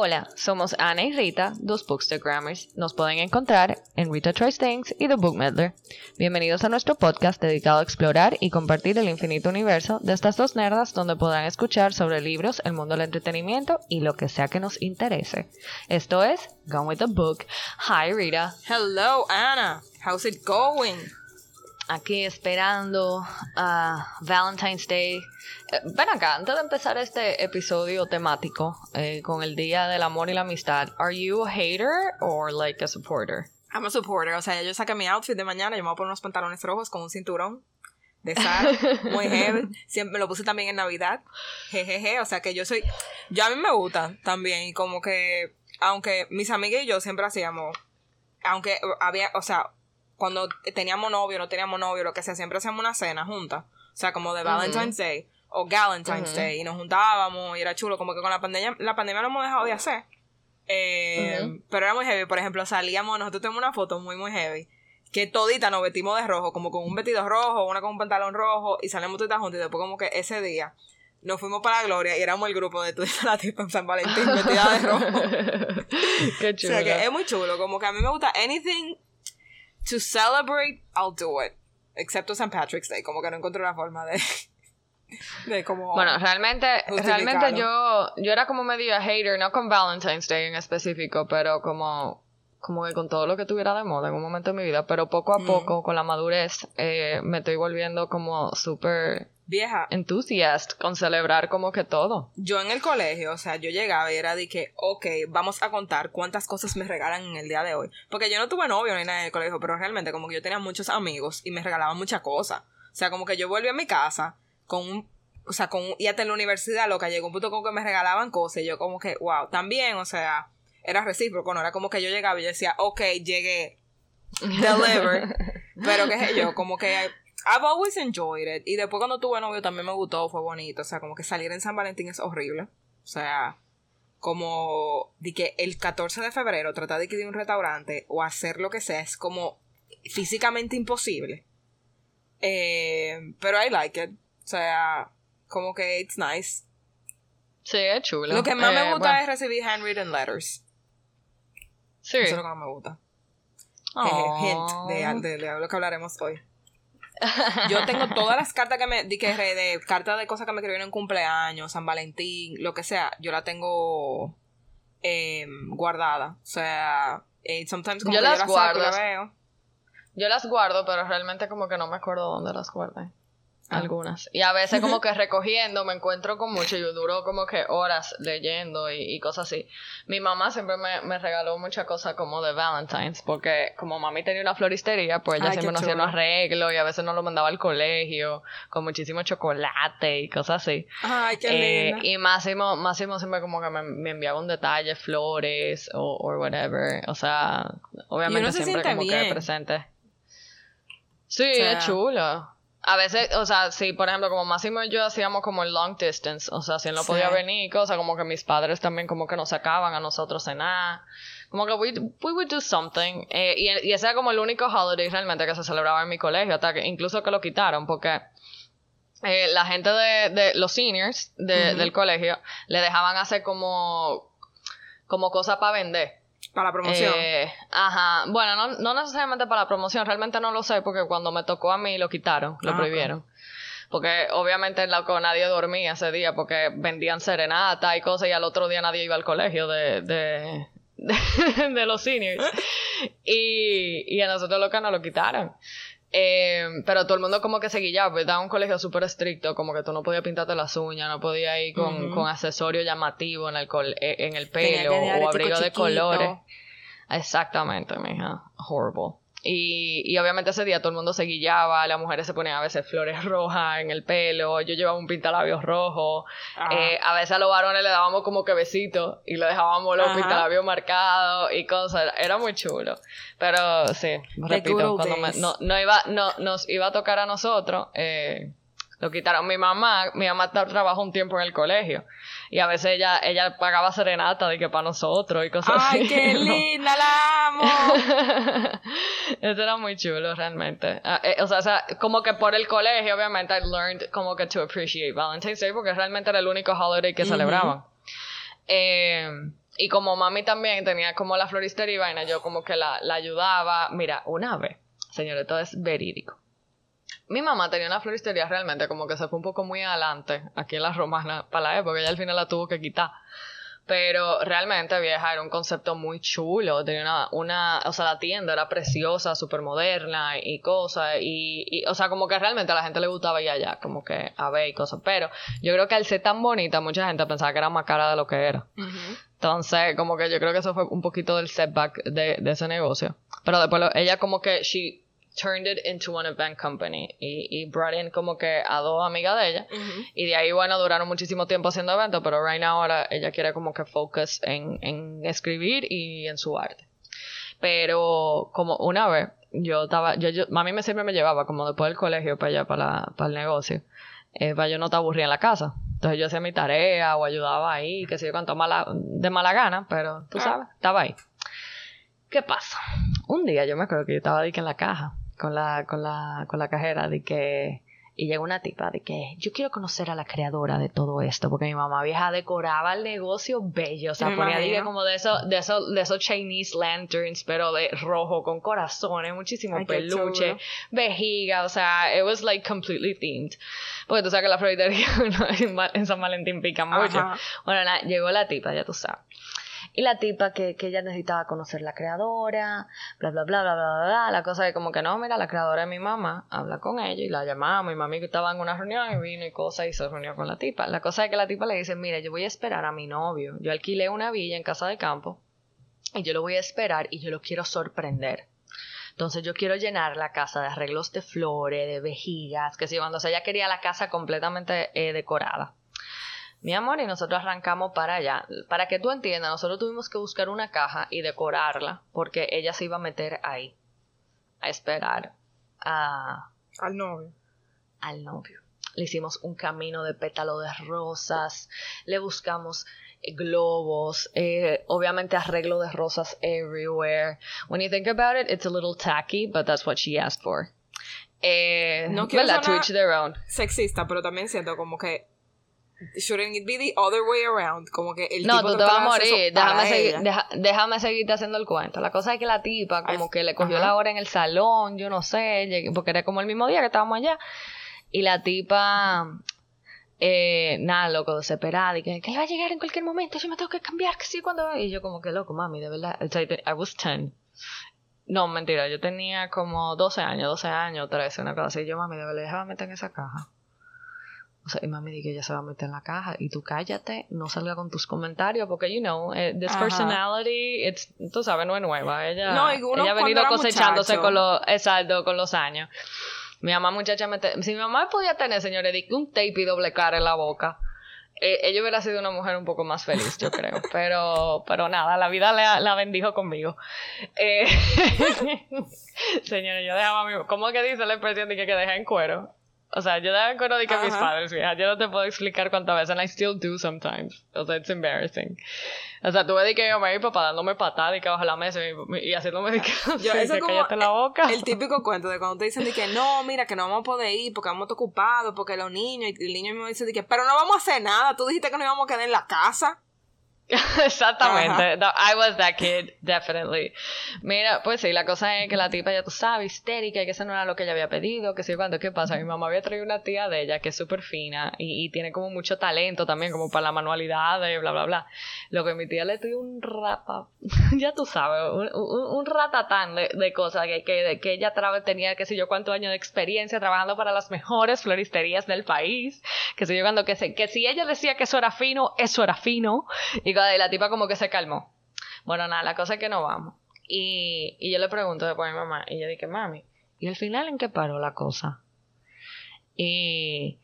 Hola, somos Ana y Rita, dos Bookstagrammers. Nos pueden encontrar en Rita Tries Things y The Book Meddler. Bienvenidos a nuestro podcast dedicado a explorar y compartir el infinito universo de estas dos nerdas donde podrán escuchar sobre libros, el mundo del entretenimiento y lo que sea que nos interese. Esto es Gone with the Book. Hi Rita. Hello Anna, how's it going? Aquí esperando a Valentine's Day. Eh, ven acá, antes de empezar este episodio temático eh, con el Día del Amor y la Amistad, ¿are you a hater or like a supporter? I'm a supporter, o sea, yo saqué mi outfit de mañana, yo me voy a poner unos pantalones rojos con un cinturón de sal, muy heavy. Siempre me lo puse también en Navidad. Jejeje, o sea que yo soy. Yo a mí me gusta también, y como que. Aunque mis amigas y yo siempre hacíamos. Aunque había, o sea, cuando teníamos novio, no teníamos novio, lo que sea, siempre hacíamos una cena juntas. O sea, como de Valentine's Day o Galentine's Day. Y nos juntábamos y era chulo. Como que con la pandemia, la pandemia lo hemos dejado de hacer. Eh, Pero era muy heavy. Por ejemplo, salíamos, nosotros tenemos una foto muy, muy heavy. Que todita nos vestimos de rojo, como con un vestido rojo, una con un pantalón rojo, y salimos toditas juntas. Y después, como que ese día nos fuimos para la gloria y éramos el grupo de toda la tipa en San Valentín vestida de rojo. Qué chulo. O sea que es muy chulo. Como que a mí me gusta anything to celebrate, I'll do it. Excepto St. Patrick's Day, como que no encontré una forma de. de como. Bueno, realmente, realmente yo, yo era como medio hater, no con Valentine's Day en específico, pero como, como que con todo lo que tuviera de moda en un momento de mi vida, pero poco a poco, con la madurez, eh, me estoy volviendo como súper vieja. Enthusiast con celebrar como que todo. Yo en el colegio, o sea, yo llegaba y era de que, ok, vamos a contar cuántas cosas me regalan en el día de hoy. Porque yo no tuve novio ni nada en el colegio, pero realmente como que yo tenía muchos amigos y me regalaban muchas cosas. O sea, como que yo volví a mi casa con un, o sea, con, y hasta en la universidad, lo que llegó un punto con que me regalaban cosas y yo como que, wow, también, o sea, era recíproco, no era como que yo llegaba y yo decía, ok, llegué, deliver. pero qué sé yo, como que I've always enjoyed it. Y después cuando tuve novio también me gustó, fue bonito. O sea, como que salir en San Valentín es horrible. O sea, como de que el 14 de febrero tratar de ir a un restaurante o hacer lo que sea es como físicamente imposible. Eh, pero I like it. O sea, como que it's nice. Sí, es chulo. Lo que más me gusta es recibir handwritten letters. Sí. Eso es lo que más me gusta. Hint de, de, de lo que hablaremos hoy. Yo tengo todas las cartas que me di que de cartas de cosas que me escribieron en cumpleaños, San Valentín, lo que sea, yo la tengo eh, guardada. O sea, eh, sometimes como yo, que las yo guardo. la veo. Yo las guardo, pero realmente como que no me acuerdo dónde las guardé. Algunas. Y a veces como que recogiendo me encuentro con mucho. Yo duro como que horas leyendo y, cosas así. Mi mamá siempre me, regaló muchas cosas como de Valentine's porque como mami tenía una floristería, pues ella siempre nos hacía unos arreglos y a veces nos lo mandaba al colegio con muchísimo chocolate y cosas así. Ay, qué eh, Y Máximo, Máximo siempre como que me, enviaba un detalle, flores o whatever. O sea, obviamente siempre como que presente. Sí, es chulo. A veces, o sea, sí, por ejemplo, como Máximo y yo hacíamos como el long distance, o sea, si él no podía venir, cosa como que mis padres también como que nos sacaban a nosotros cenar, como que we, we would do something, eh, y, y, ese era como el único holiday realmente que se celebraba en mi colegio, hasta que incluso que lo quitaron, porque eh, la gente de, de los seniors de, del colegio le dejaban hacer como, como cosas para vender. Para la promoción. Eh, ajá. Bueno, no, no, necesariamente para la promoción, realmente no lo sé porque cuando me tocó a mí lo quitaron, lo ah, prohibieron. Porque obviamente en la nadie dormía ese día porque vendían serenata y cosas y al otro día nadie iba al colegio de, de, de, los seniors. y, y a nosotros lo que nos lo quitaron. Eh, pero todo el mundo como que se guillaba, pues estaba un colegio súper estricto, como que tú no podías pintarte las uñas, no podías ir con, con accesorio llamativo en el, eh, en el pelo o abrigo de colores. Exactamente, mija. Horrible. Y, y obviamente ese día todo el mundo se guillaba, las mujeres se ponían a veces flores rojas en el pelo, yo llevaba un pintalabios rojo, ah. eh, a veces a los varones le dábamos como que besitos y le dejábamos los pintalabios marcados y cosas, era muy chulo. Pero sí, repito, cuando no, no, iba, no, nos iba a tocar a nosotros, eh, lo quitaron. Mi mamá, mi mamá trabajó un tiempo en el colegio. Y a veces ella, ella pagaba serenata de que para nosotros y cosas así. ¡Ay, qué linda! ¡La amo! Eso era muy chulo, realmente. Ah, eh, o, sea, como que por el colegio, obviamente, I learned como que to appreciate Valentine's Day porque realmente era el único holiday que celebraban. Eh, Y como mami también tenía como la floristería y vaina, yo como que la, la ayudaba. Mira, una vez, señores, todo es verídico. Mi mamá tenía una floristería realmente como que se fue un poco muy adelante aquí en la romana para la época, ella al final la tuvo que quitar. Pero realmente vieja era un concepto muy chulo. Tenía una, una o sea, la tienda era preciosa, súper moderna y cosas. Y, o sea, como que realmente a la gente le gustaba ir allá, como que a ver y cosas. Pero yo creo que al ser tan bonita, mucha gente pensaba que era más cara de lo que era. Entonces, como que yo creo que eso fue un poquito del setback de, de ese negocio. Pero después ella como que she turned it into an event company y, y brought in como que a dos amigas de ella. Y de ahí bueno duraron muchísimo tiempo haciendo eventos pero right now ahora ella quiere como que focus en, en escribir y en su arte. Pero como una vez yo estaba yo, yo mami me siempre me llevaba como después del colegio para allá para, para el negocio eh, para yo no te aburría en la casa. Entonces yo hacía mi tarea o ayudaba ahí que sé yo cuánto mala, de mala gana pero tú ah. sabes estaba ahí. ¿Qué pasa? Un día yo me acuerdo que yo estaba ahí en la caja con la, con la, con la cajera de que y llegó una tipa de que yo quiero conocer a la creadora de todo esto, porque mi mamá vieja decoraba el negocio bello, o sea, ponía como de esos, de esos, de esos Chinese lanterns, pero de rojo, con corazones, muchísimo peluche, vejiga, o sea, it was like completely themed. Porque tú sabes que la en San Valentín pica mucho. Bueno, llegó la tipa, ya tú sabes. Y la tipa que, ella necesitaba conocer la creadora, bla, bla, bla, bla, bla, bla. La cosa es como que no, mira, la creadora es mi mamá, habla con ella y la llamamos. Mi que estaba en una reunión y vino y cosa y se reunió con la tipa. La cosa es que la tipa le dice, mira, yo voy a esperar a mi novio. Yo alquilé una villa en casa de campo y yo lo voy a esperar y yo lo quiero sorprender. Entonces yo quiero llenar la casa de arreglos de flores, de vejigas, que si cuando ella quería la casa completamente eh, decorada mi amor, y nosotros arrancamos para allá. Para que tú entiendas, nosotros tuvimos que buscar una caja y decorarla porque ella se iba a meter ahí a esperar a... Al novio. Al novio. Le hicimos un camino de pétalo de rosas, le buscamos eh, globos, eh, obviamente arreglo de rosas everywhere. When you think about it, it's a little tacky, but that's what she asked for. Eh, no quiero sonar sexista, pero también siento como que Shouldn't it be the other way around? Como que el no, tú te vas a morir. Déjame, seguir, déjame seguirte haciendo el cuento. La cosa es que la tipa, como que le cogió la hora en el salón, yo no sé, porque era como el mismo día que estábamos allá. Y la tipa, eh, nada, loco, desesperada, y que, que va a llegar en cualquier momento, yo me tengo que cambiar, que sí, cuando. Y yo, como que loco, mami, de verdad. I was 10. No, mentira, yo tenía como 12 años, 12 años, 13, una cosa así. Yo, mami, de verdad, déjame meter en esa caja. O sea, y mami que ella se va a meter en la caja y tú cállate, no salga con tus comentarios porque, you know, eh, this personality, it's, tú sabes, no es nueva. Ella, ella ha venido cosechándose con los, exacto, con los años. Mi mamá, muchacha, si mi mamá podía tener, señores, un tape y doble cara en la boca, eh, ella hubiera sido una mujer un poco más feliz, yo creo. Pero, pero nada, la vida la, la bendijo conmigo. Eh, señores, yo dejaba mi... ¿Cómo que dice la expresión de que, que deja en cuero? O sea, yo daba acuerdo de que mis padres, mira, yo no te puedo explicar cuántas veces, and I still do sometimes. O sea, it's embarrassing. O sea, tuve de que yo me mi papá dándome patada y que bajo la mesa y, haciéndome de que, yo, eso que cállate la boca. El típico cuento de cuando te dicen de que no, mira, que no vamos a poder ir porque vamos ocupados, porque los niños, y el niño me dice de que, pero no vamos a hacer nada, tú dijiste que no íbamos a quedar en la casa. Exactamente. I was that kid, definitely. Mira, pues sí, la cosa es que la tipa ya tú sabes, histérica, y que eso no era lo que ella había pedido, que sí, cuando, ¿qué pasa? Mi mamá había traído una tía de ella que es súper fina y, tiene como mucho talento también, como para la manualidad, de bla, bla, bla. Lo que mi tía le dio un rapa, ya tú sabes, un, un, ratatán de, de cosas que, que, que ella tenía, qué sé yo, cuántos años de experiencia trabajando para las mejores floristerías del país, que sé yo, cuando, que, se, que si ella decía que eso era fino, eso era fino. Y y la tipa como que se calmó. Bueno, nada, la cosa es que no vamos. Y, y yo le pregunto después a mi mamá, y yo dije, mami, ¿y al final en qué paró la cosa? Y,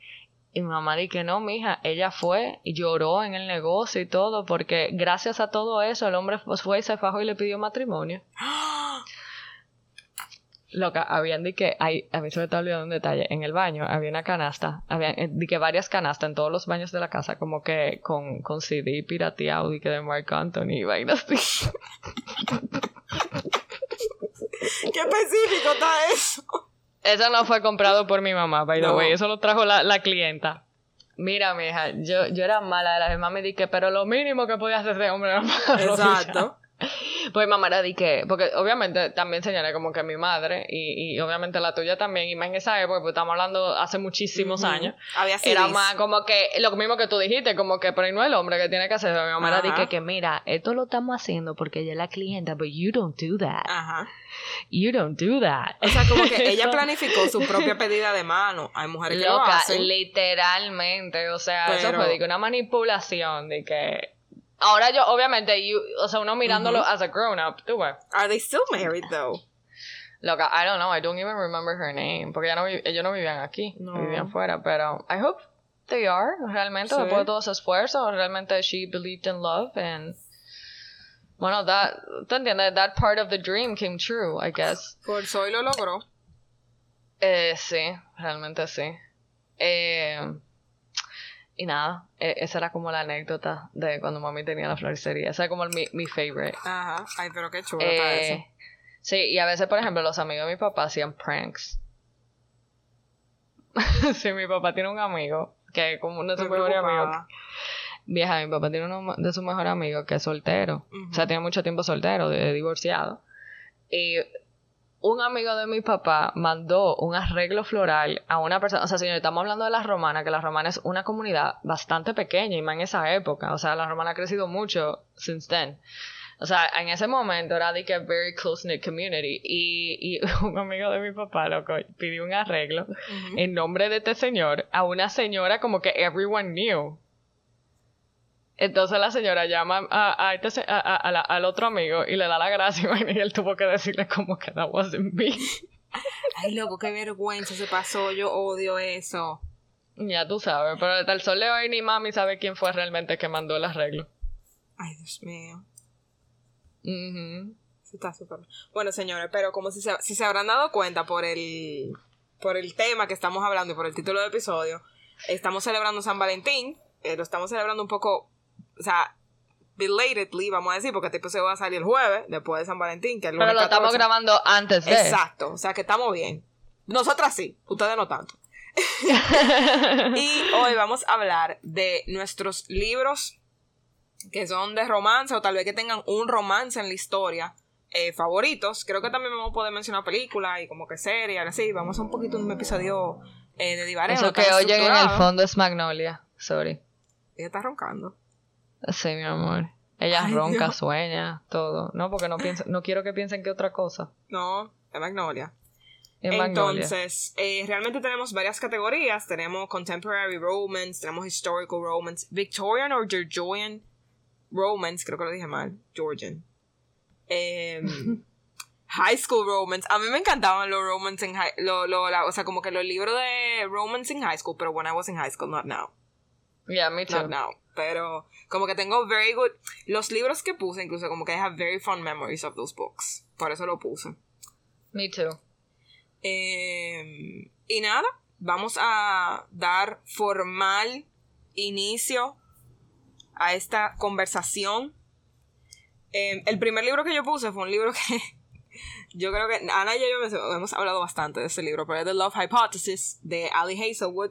y mi mamá dice que no, mija, ella fue y lloró en el negocio y todo, porque gracias a todo eso el hombre fue y se fajó y le pidió matrimonio. Loca, habían de que hay, a mí se me está olvidando un detalle, en el baño había una canasta, había eh, de que varias canastas en todos los baños de la casa, como que con, con CD pirateado y que de Mark Anthony y vainas así. ¿Qué específico está eso? Eso no fue comprado por mi mamá, by the way, eso lo trajo la, la clienta. Mira, mija, yo, yo era mala de la mamá me dije, pero lo mínimo que podía hacer ese hombre era Exacto. Pues mamá era de que, porque obviamente también señalé como que mi madre y, y obviamente la tuya también, y más en esa época, pues estamos hablando hace muchísimos años, Había era más como que, lo mismo que tú dijiste, como que, pero no es el hombre que tiene que hacer, mi mamá era de que, que mira, esto lo estamos haciendo porque ella es la clienta, but you don't do that, Ajá. you don't do that. O sea, como que ella planificó su propia pedida de mano. Hay mujeres que lo Loca, hacen. literalmente, o sea, eso fue de que una manipulación de que... Ahora yo, obviamente, you- o sea, uno mirándolo Ujú. as a grown up, tú ves. Are they still married though? Loca, I don't know, I don't even remember her name, porque ya no, ellos no vivían aquí, No. vivían fuera, pero I hope they are, realmente, Sí. después de todo ese esfuerzo, realmente she believed in love and... Bueno, that, ¿te entiendes? That part of the dream came true, I guess. Por soy lo logró. Eh, sí, realmente sí. Eh, y nada, eh, esa era como la anécdota de cuando mami tenía la floristería. Esa es como el- mi, mi favorite. Ajá. Ay, pero qué chulo está Eh, eso. sí, y a veces, por ejemplo, los amigos de mi papá hacían pranks. sí, mi papá tiene un amigo que como uno de sus mejores amigos. Vieja, mi papá tiene uno de sus mejores amigos que es soltero. O sea, tiene mucho tiempo soltero, de, divorciado. Y un amigo de mi papá mandó un arreglo floral a una persona. O sea, señor, estamos hablando de las romanas, que las romanas es una comunidad bastante pequeña y más en esa época. O sea, la romana ha crecido mucho since then. O sea, en ese momento era de que very close knit community. Y, y un amigo de mi papá, loco, pidió un arreglo en nombre de este señor a una señora como que everyone knew. Entonces la señora llama a, a este a- la- al otro amigo y le da la gracia y él tuvo que decirle como que that wasn't me. Ay, loco, qué vergüenza se pasó. Yo odio eso. ya tú sabes, pero hasta el sol de hoy ni mami sabe quién fue realmente que mandó el arreglo. Ay, Dios mío. Ujú. Sí, Está súper. Bueno, señores, pero como si se, si se habrán dado cuenta por el, por el tema que estamos hablando y por el título del episodio, estamos celebrando San Valentín. eh, lo estamos celebrando un poco, o sea, belatedly, vamos a decir, porque este episodio va a salir el jueves, después de San Valentín, que es el Pero lo estamos 14. grabando antes de. Exacto, o sea que estamos bien. Nosotras sí, ustedes no tanto. Y hoy vamos a hablar de nuestros libros que son de romance o tal vez que tengan un romance en la historia eh, favoritos. Creo que también vamos a poder mencionar películas y como que series, así. Vamos a un poquito un episodio eh, de divareo. Eso que oyen en el fondo es Magnolia. Sorry. Ella está roncando. Sí, mi amor. Ella Ay, ronca, Dios. sueña, todo. No, porque no piensa, no quiero que piensen que otra cosa. No, es Magnolia. Magnolia. Entonces, eh, realmente tenemos varias categorías. Tenemos Contemporary Romance, tenemos Historical Romance, Victorian or Georgian Romance, creo que lo dije mal, Georgian. Em, high School Romance. A mí me encantaban los romance en high, lo, lo- la- o sea, como que los libros de romance in high school, pero when I was in high school, not now. Yeah, me too. Not now. Pero como que tengo very good. Los libros que puse, incluso como que I have very fond memories of those books. Por eso lo puse. Me too. Eh, y nada, vamos a dar formal inicio a esta conversación. Eh, el primer libro que yo puse fue un libro que yo creo que Ana y yo hemos- hemos hablado bastante de ese libro, pero es The Love Hypothesis de Ali Hazelwood,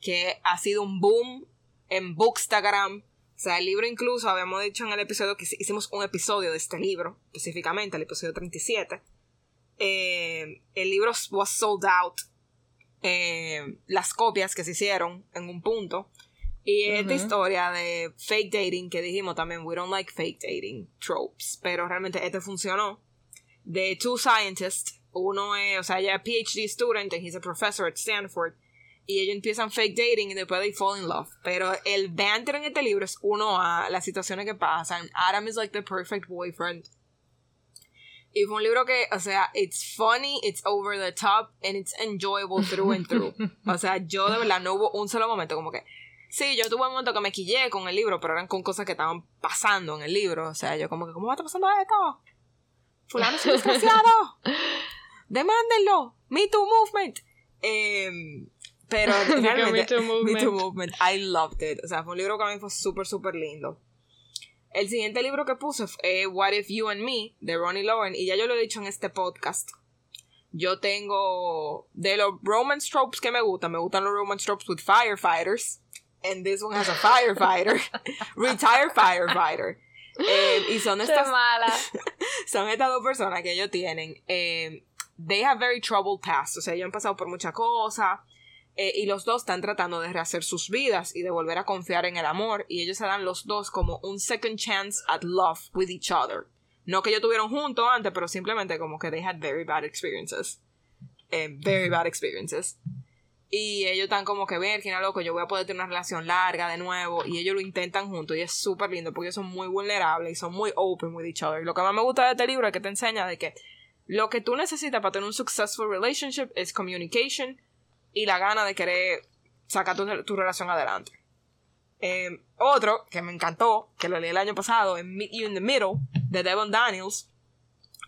que ha sido un boom en Bookstagram. O sea, el libro incluso, habíamos dicho en el episodio que hicimos un episodio de este libro, específicamente, el episodio 37 eh, el libro was sold out. eh, las copias que se hicieron en un punto. Y esta Ujú. historia de fake dating que dijimos también, we don't like fake dating tropes. Pero realmente este funcionó. De two scientists, uno es, o sea, ella es PhD student and he's a professor at Stanford. Y ellos empiezan fake dating y después they fall in love. Pero el banter en este libro es uno a las situaciones que pasan. Adam is like the perfect boyfriend. Y fue un libro que, o sea, it's funny, it's over the top, and it's enjoyable through and through. O sea, yo de verdad no hubo un solo momento como que... Sí, yo tuve un momento que me quillé con el libro, pero eran con cosas que estaban pasando en el libro. O sea, yo como que, ¿cómo va a estar pasando esto? Fulano es un desgraciado. Demándenlo. Me Too Movement. Em, pero realmente... Me Too Movement. Me Too Movement. I loved it. O sea, fue un libro que a mí fue súper, súper lindo. El siguiente libro que puse fue What If You and Me de Ronnie Lauren y ya yo lo he dicho en este podcast. Yo tengo de los romance tropes que me gustan, me gustan los romance tropes with firefighters, and this one has a firefighter, retired firefighter. Eh, y son estas, son estas dos personas que ellos tienen. Eh, they have very troubled past. O sea, ellos han pasado por muchas cosas. Eh, y los dos están tratando de rehacer sus vidas y de volver a confiar en el amor. Y ellos se dan los dos como un second chance at love with each other. No que ellos tuvieron juntos antes, pero simplemente como que they had very bad experiences. very bad experiences. Y ellos están como que, quién loco, yo voy a poder tener una relación larga de nuevo. Y ellos lo intentan juntos y es súper lindo porque ellos son muy vulnerables y son muy open with each other. Y lo que más me gusta de este libro es que te enseña de que lo que tú necesitas para tener un successful relationship es communication y la gana de querer sacar tu, relación adelante. Em, otro que me encantó, que lo leí el año pasado, es Meet You in the Middle, de Devon Daniels.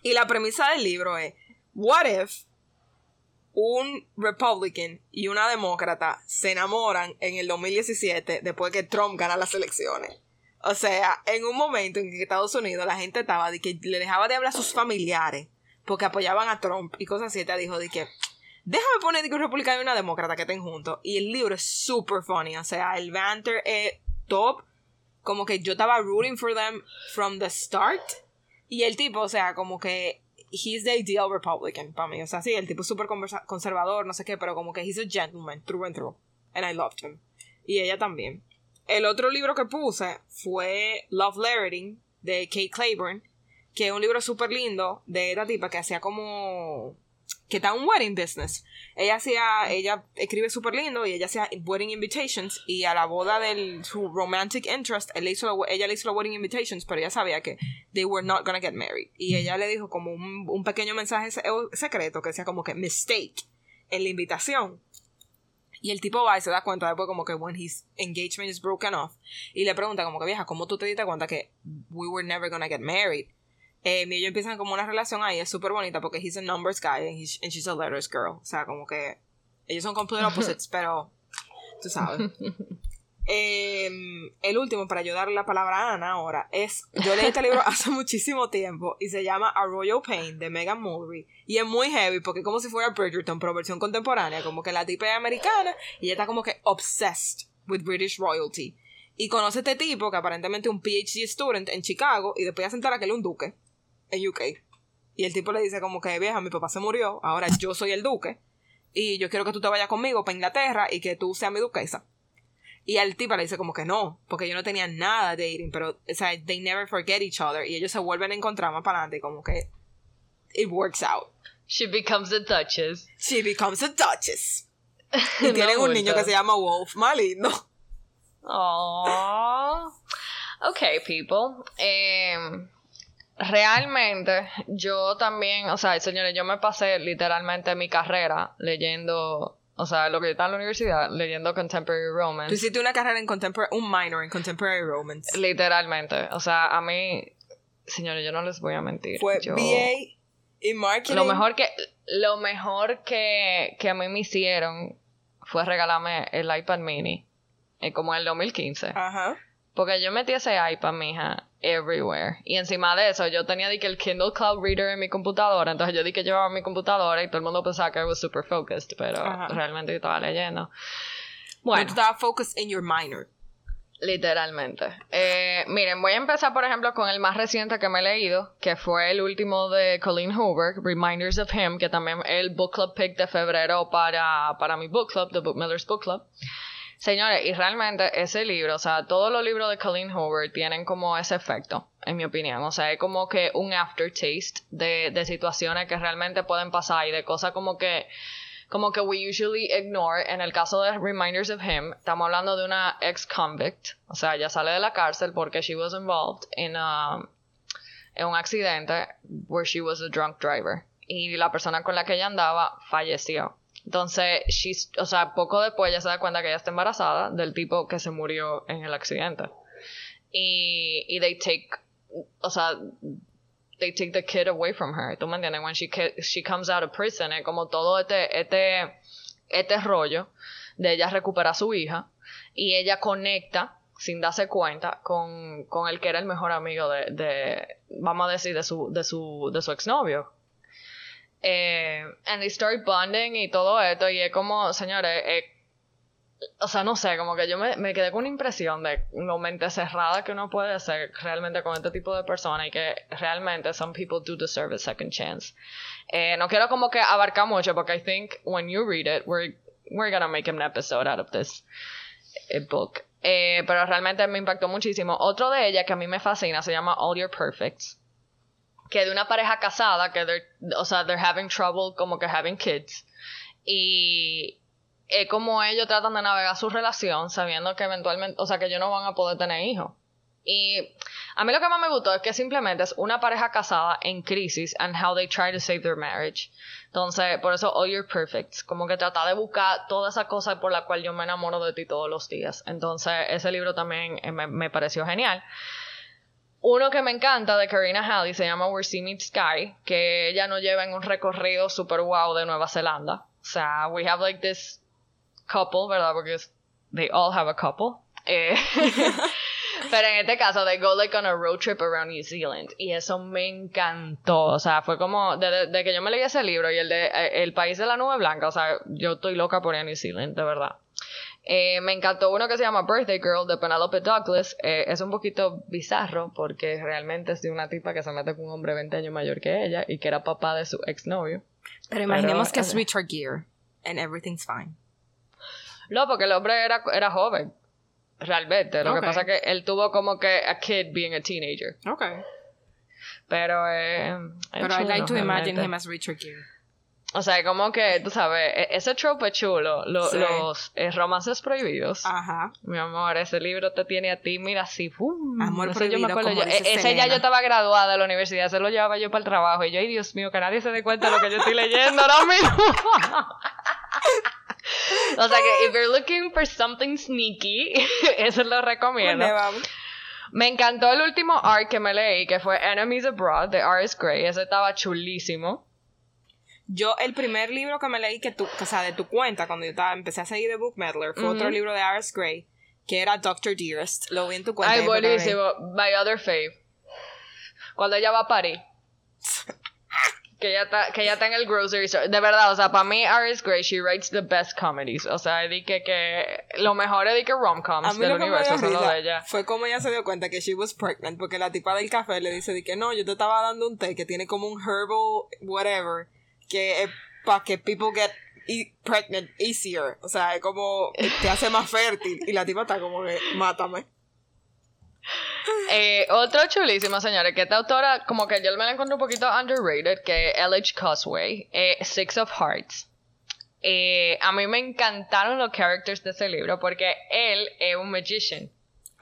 Y la premisa del libro es, What if un Republican y una demócrata se enamoran en el 2017 después que Trump gana las elecciones. O sea, en un momento en que Estados Unidos la gente estaba de que le dejaba de hablar a sus familiares porque apoyaban a Trump y cosas así, ella dijo de que déjame poner un republicano y una demócrata que estén juntos. Y el libro es super funny, o sea, el banter es top. Como que yo estaba rooting for them from the start. Y el tipo, o sea, como que he's the ideal Republican para mí. O sea, sí, el tipo es súper conservador, no sé qué, pero como que he's a gentleman, through and through. And I loved him. Y ella también. El otro libro que puse fue Love Lettering de Kate Claiborne, que es un libro súper lindo de esta tipa que hacía como que está un wedding business. Ella hacía, ella escribe súper lindo y ella hacía wedding invitations y a la boda de su romantic interest, ella le hizo los wedding invitations, pero ella sabía que they were not gonna get married. Y ella le dijo como un, pequeño mensaje secreto que decía como que mistake en la invitación. Y el tipo va y se da cuenta después como que when his engagement is broken off. Y le pregunta como que vieja, ¿cómo tú te diste cuenta que we were never gonna get married? Eh, y ellos empiezan como una relación ahí, es súper bonita porque he's a numbers guy and, he's, and, she's a letters girl. O sea, como que ellos son complete opposites, pero tú sabes. Em, el último, para yo darle la palabra a Ana ahora, es. Yo leí este libro hace muchísimo tiempo y se llama A Royal Pain de Megan Mulvey. Y es muy heavy porque es como si fuera Bridgerton, pero versión contemporánea. Como que la tipa es americana y ella está como que obsessed with British royalty. Y conoce a este tipo que aparentemente es un PhD student en Chicago y después ya se entera que él es un duque en UK. Y el tipo le dice como que, vieja, mi papá se murió, ahora yo soy el duque, y yo quiero que tú te vayas conmigo para Inglaterra y que tú seas mi duquesa. Y el tipo le dice como que no, porque yo no tenía nada de dating, pero, o sea, they never forget each other, y ellos se vuelven a encontrar más para adelante, como que it works out. She becomes a duchess. She becomes a duchess. Y tienen un niño que se llama Wolf, más lindo. Aww. Okay, people. Um, realmente yo también, o sea, señores, yo me pasé literalmente mi carrera leyendo, o sea, lo que está en la universidad, leyendo contemporary romance. Tú hiciste una carrera en contemporary, un minor en contemporary romance. Literalmente, o sea, a mí, señores, yo no les voy a mentir. Fue BA y marketing. Lo mejor que, lo mejor que, que a mí me hicieron fue regalarme el iPad mini, eh, como en el 2015. Ajá. Porque yo metí ese iPad, mija, everywhere. Y encima de eso, yo tenía que el Kindle Cloud Reader en mi computadora. Entonces yo di que llevaba mi computadora y todo el mundo pensaba que era super focused, pero realmente yo estaba leyendo. Bueno. Tú estabas focused in your minor. Literalmente. Eh, miren, voy a empezar, por ejemplo, con el más reciente que me he leído, que fue el último de Colleen Hoover, Reminders of Him, que también es el book club pick de febrero para, para mi book club, The Book Miller's Book Club. Señores, y realmente ese libro, o sea, todos los libros de Colleen Hoover tienen como ese efecto, en mi opinión. O sea, es como que un aftertaste de, situaciones que realmente pueden pasar y de cosas como que como que we usually ignore. En el caso de Reminders of Him, estamos hablando de una ex convict, o sea, ya sale de la cárcel porque she was involved in en un accidente where she was a drunk driver y la persona con la que ella andaba falleció. Entonces, she's, o sea, poco después ella se da cuenta que ella está embarazada del tipo que se murió en el accidente. Y, y they take, o sea, they take the kid away from her. ¿Tú me entiendes? When she, she comes out of prison, es como todo este, este, este rollo de ella recuperar a su hija y ella conecta sin darse cuenta con, con el que era el mejor amigo de, de vamos a decir, de su, de su, de su exnovio, eh, and they start bonding y todo esto, y es como, señores, o sea, no sé, como que yo me, quedé con una impresión de lo mente cerrada que uno puede ser realmente con este tipo de personas y que realmente some people do deserve a second chance. Eh, no quiero como que abarcar mucho porque I think when you read it, we're, we're gonna make an episode out of this eh, book. Eh, pero realmente me impactó muchísimo. Otro de ellas que a mí me fascina se llama All Your Perfects. Que de una pareja casada que, o sea, they're having trouble como que having kids. Y es como ellos tratan de navegar su relación sabiendo que eventualmente, o sea, que ellos no van a poder tener hijos. Y a mí lo que más me gustó es que simplemente es una pareja casada en crisis and how they try to save their marriage. Entonces, por eso All You're Perfect, como que trata de buscar toda esa cosa por la cual yo me enamoro de ti todos los días. Entonces, ese libro también eh, me pareció genial. Uno que me encanta de Karina Halley se llama Where Sea Meets Sky, que ella nos lleva en un recorrido super wow de Nueva Zelanda. O sea, we have like this couple, ¿verdad? Porque they all have a couple. Eh, pero en este caso, they go like on a road trip around New Zealand. Y eso me encantó. O sea, fue como, desde que yo me leí ese libro y el de eh, El País de la Nube Blanca, o sea, yo estoy loca por ir a New Zealand, de verdad. Eh, me encantó uno que se llama Birthday Girl de Penelope Douglas. es un poquito bizarro porque realmente es de una tipa que se mete con un hombre 20 años mayor que ella y que era papá de su exnovio. Pero imaginemos que es Richard Gere and everything's fine. No, porque el hombre era, era joven. Realmente. Lo que pasa es que él tuvo como que a kid being a teenager. Ok. Pero eh, Pero I like to imagine him as Richard Gere. O sea, como que, tú sabes, e, ese trope es chulo. Los eh, romances prohibidos. Ajá. Mi amor, ese libro te tiene a ti, mira, así, ¡pum! Amor prohibido, yo me acuerdo. E, ese ya yo estaba graduada de la universidad, se lo llevaba yo para el trabajo. Y yo, ay, Dios mío, que nadie se dé cuenta de lo que yo estoy leyendo ahora mismo. o sea que, if you're looking for something sneaky, eso lo recomiendo. Me encantó el último art que me leí, que fue Enemies Abroad de R.S. Gray. Ese estaba chulísimo. Yo, el primer libro que me leí, que tú, o sea, de tu cuenta, cuando yo estaba, empecé a seguir de Book Meddler, fue otro libro de R.S. Gray, que era Doctor Dearest. Lo vi en tu cuenta. Ay, buenísimo. My Other Fave. Cuando ella va a París. que ya está, que ya está en el grocery store. De verdad, o sea, para mí Aris Gray, she writes the best comedies. O sea, di que, que lo mejor es de que rom-coms del universo son de ella. Fue como ella se dio cuenta que she was pregnant, porque la tipa del café le dice de que no, yo te estaba dando un té que tiene como un herbal whatever, que es para que people get e, pregnant easier. O sea, es como te hace más fértil. Y la tipa está como que, mátame. Eh, otro chulísimo, señores, que esta autora, como que yo me la encontré un poquito underrated, que es L.H. Cosway, eh, Six of Hearts. Eh, a mí me encantaron los characters de ese libro porque él es un magician.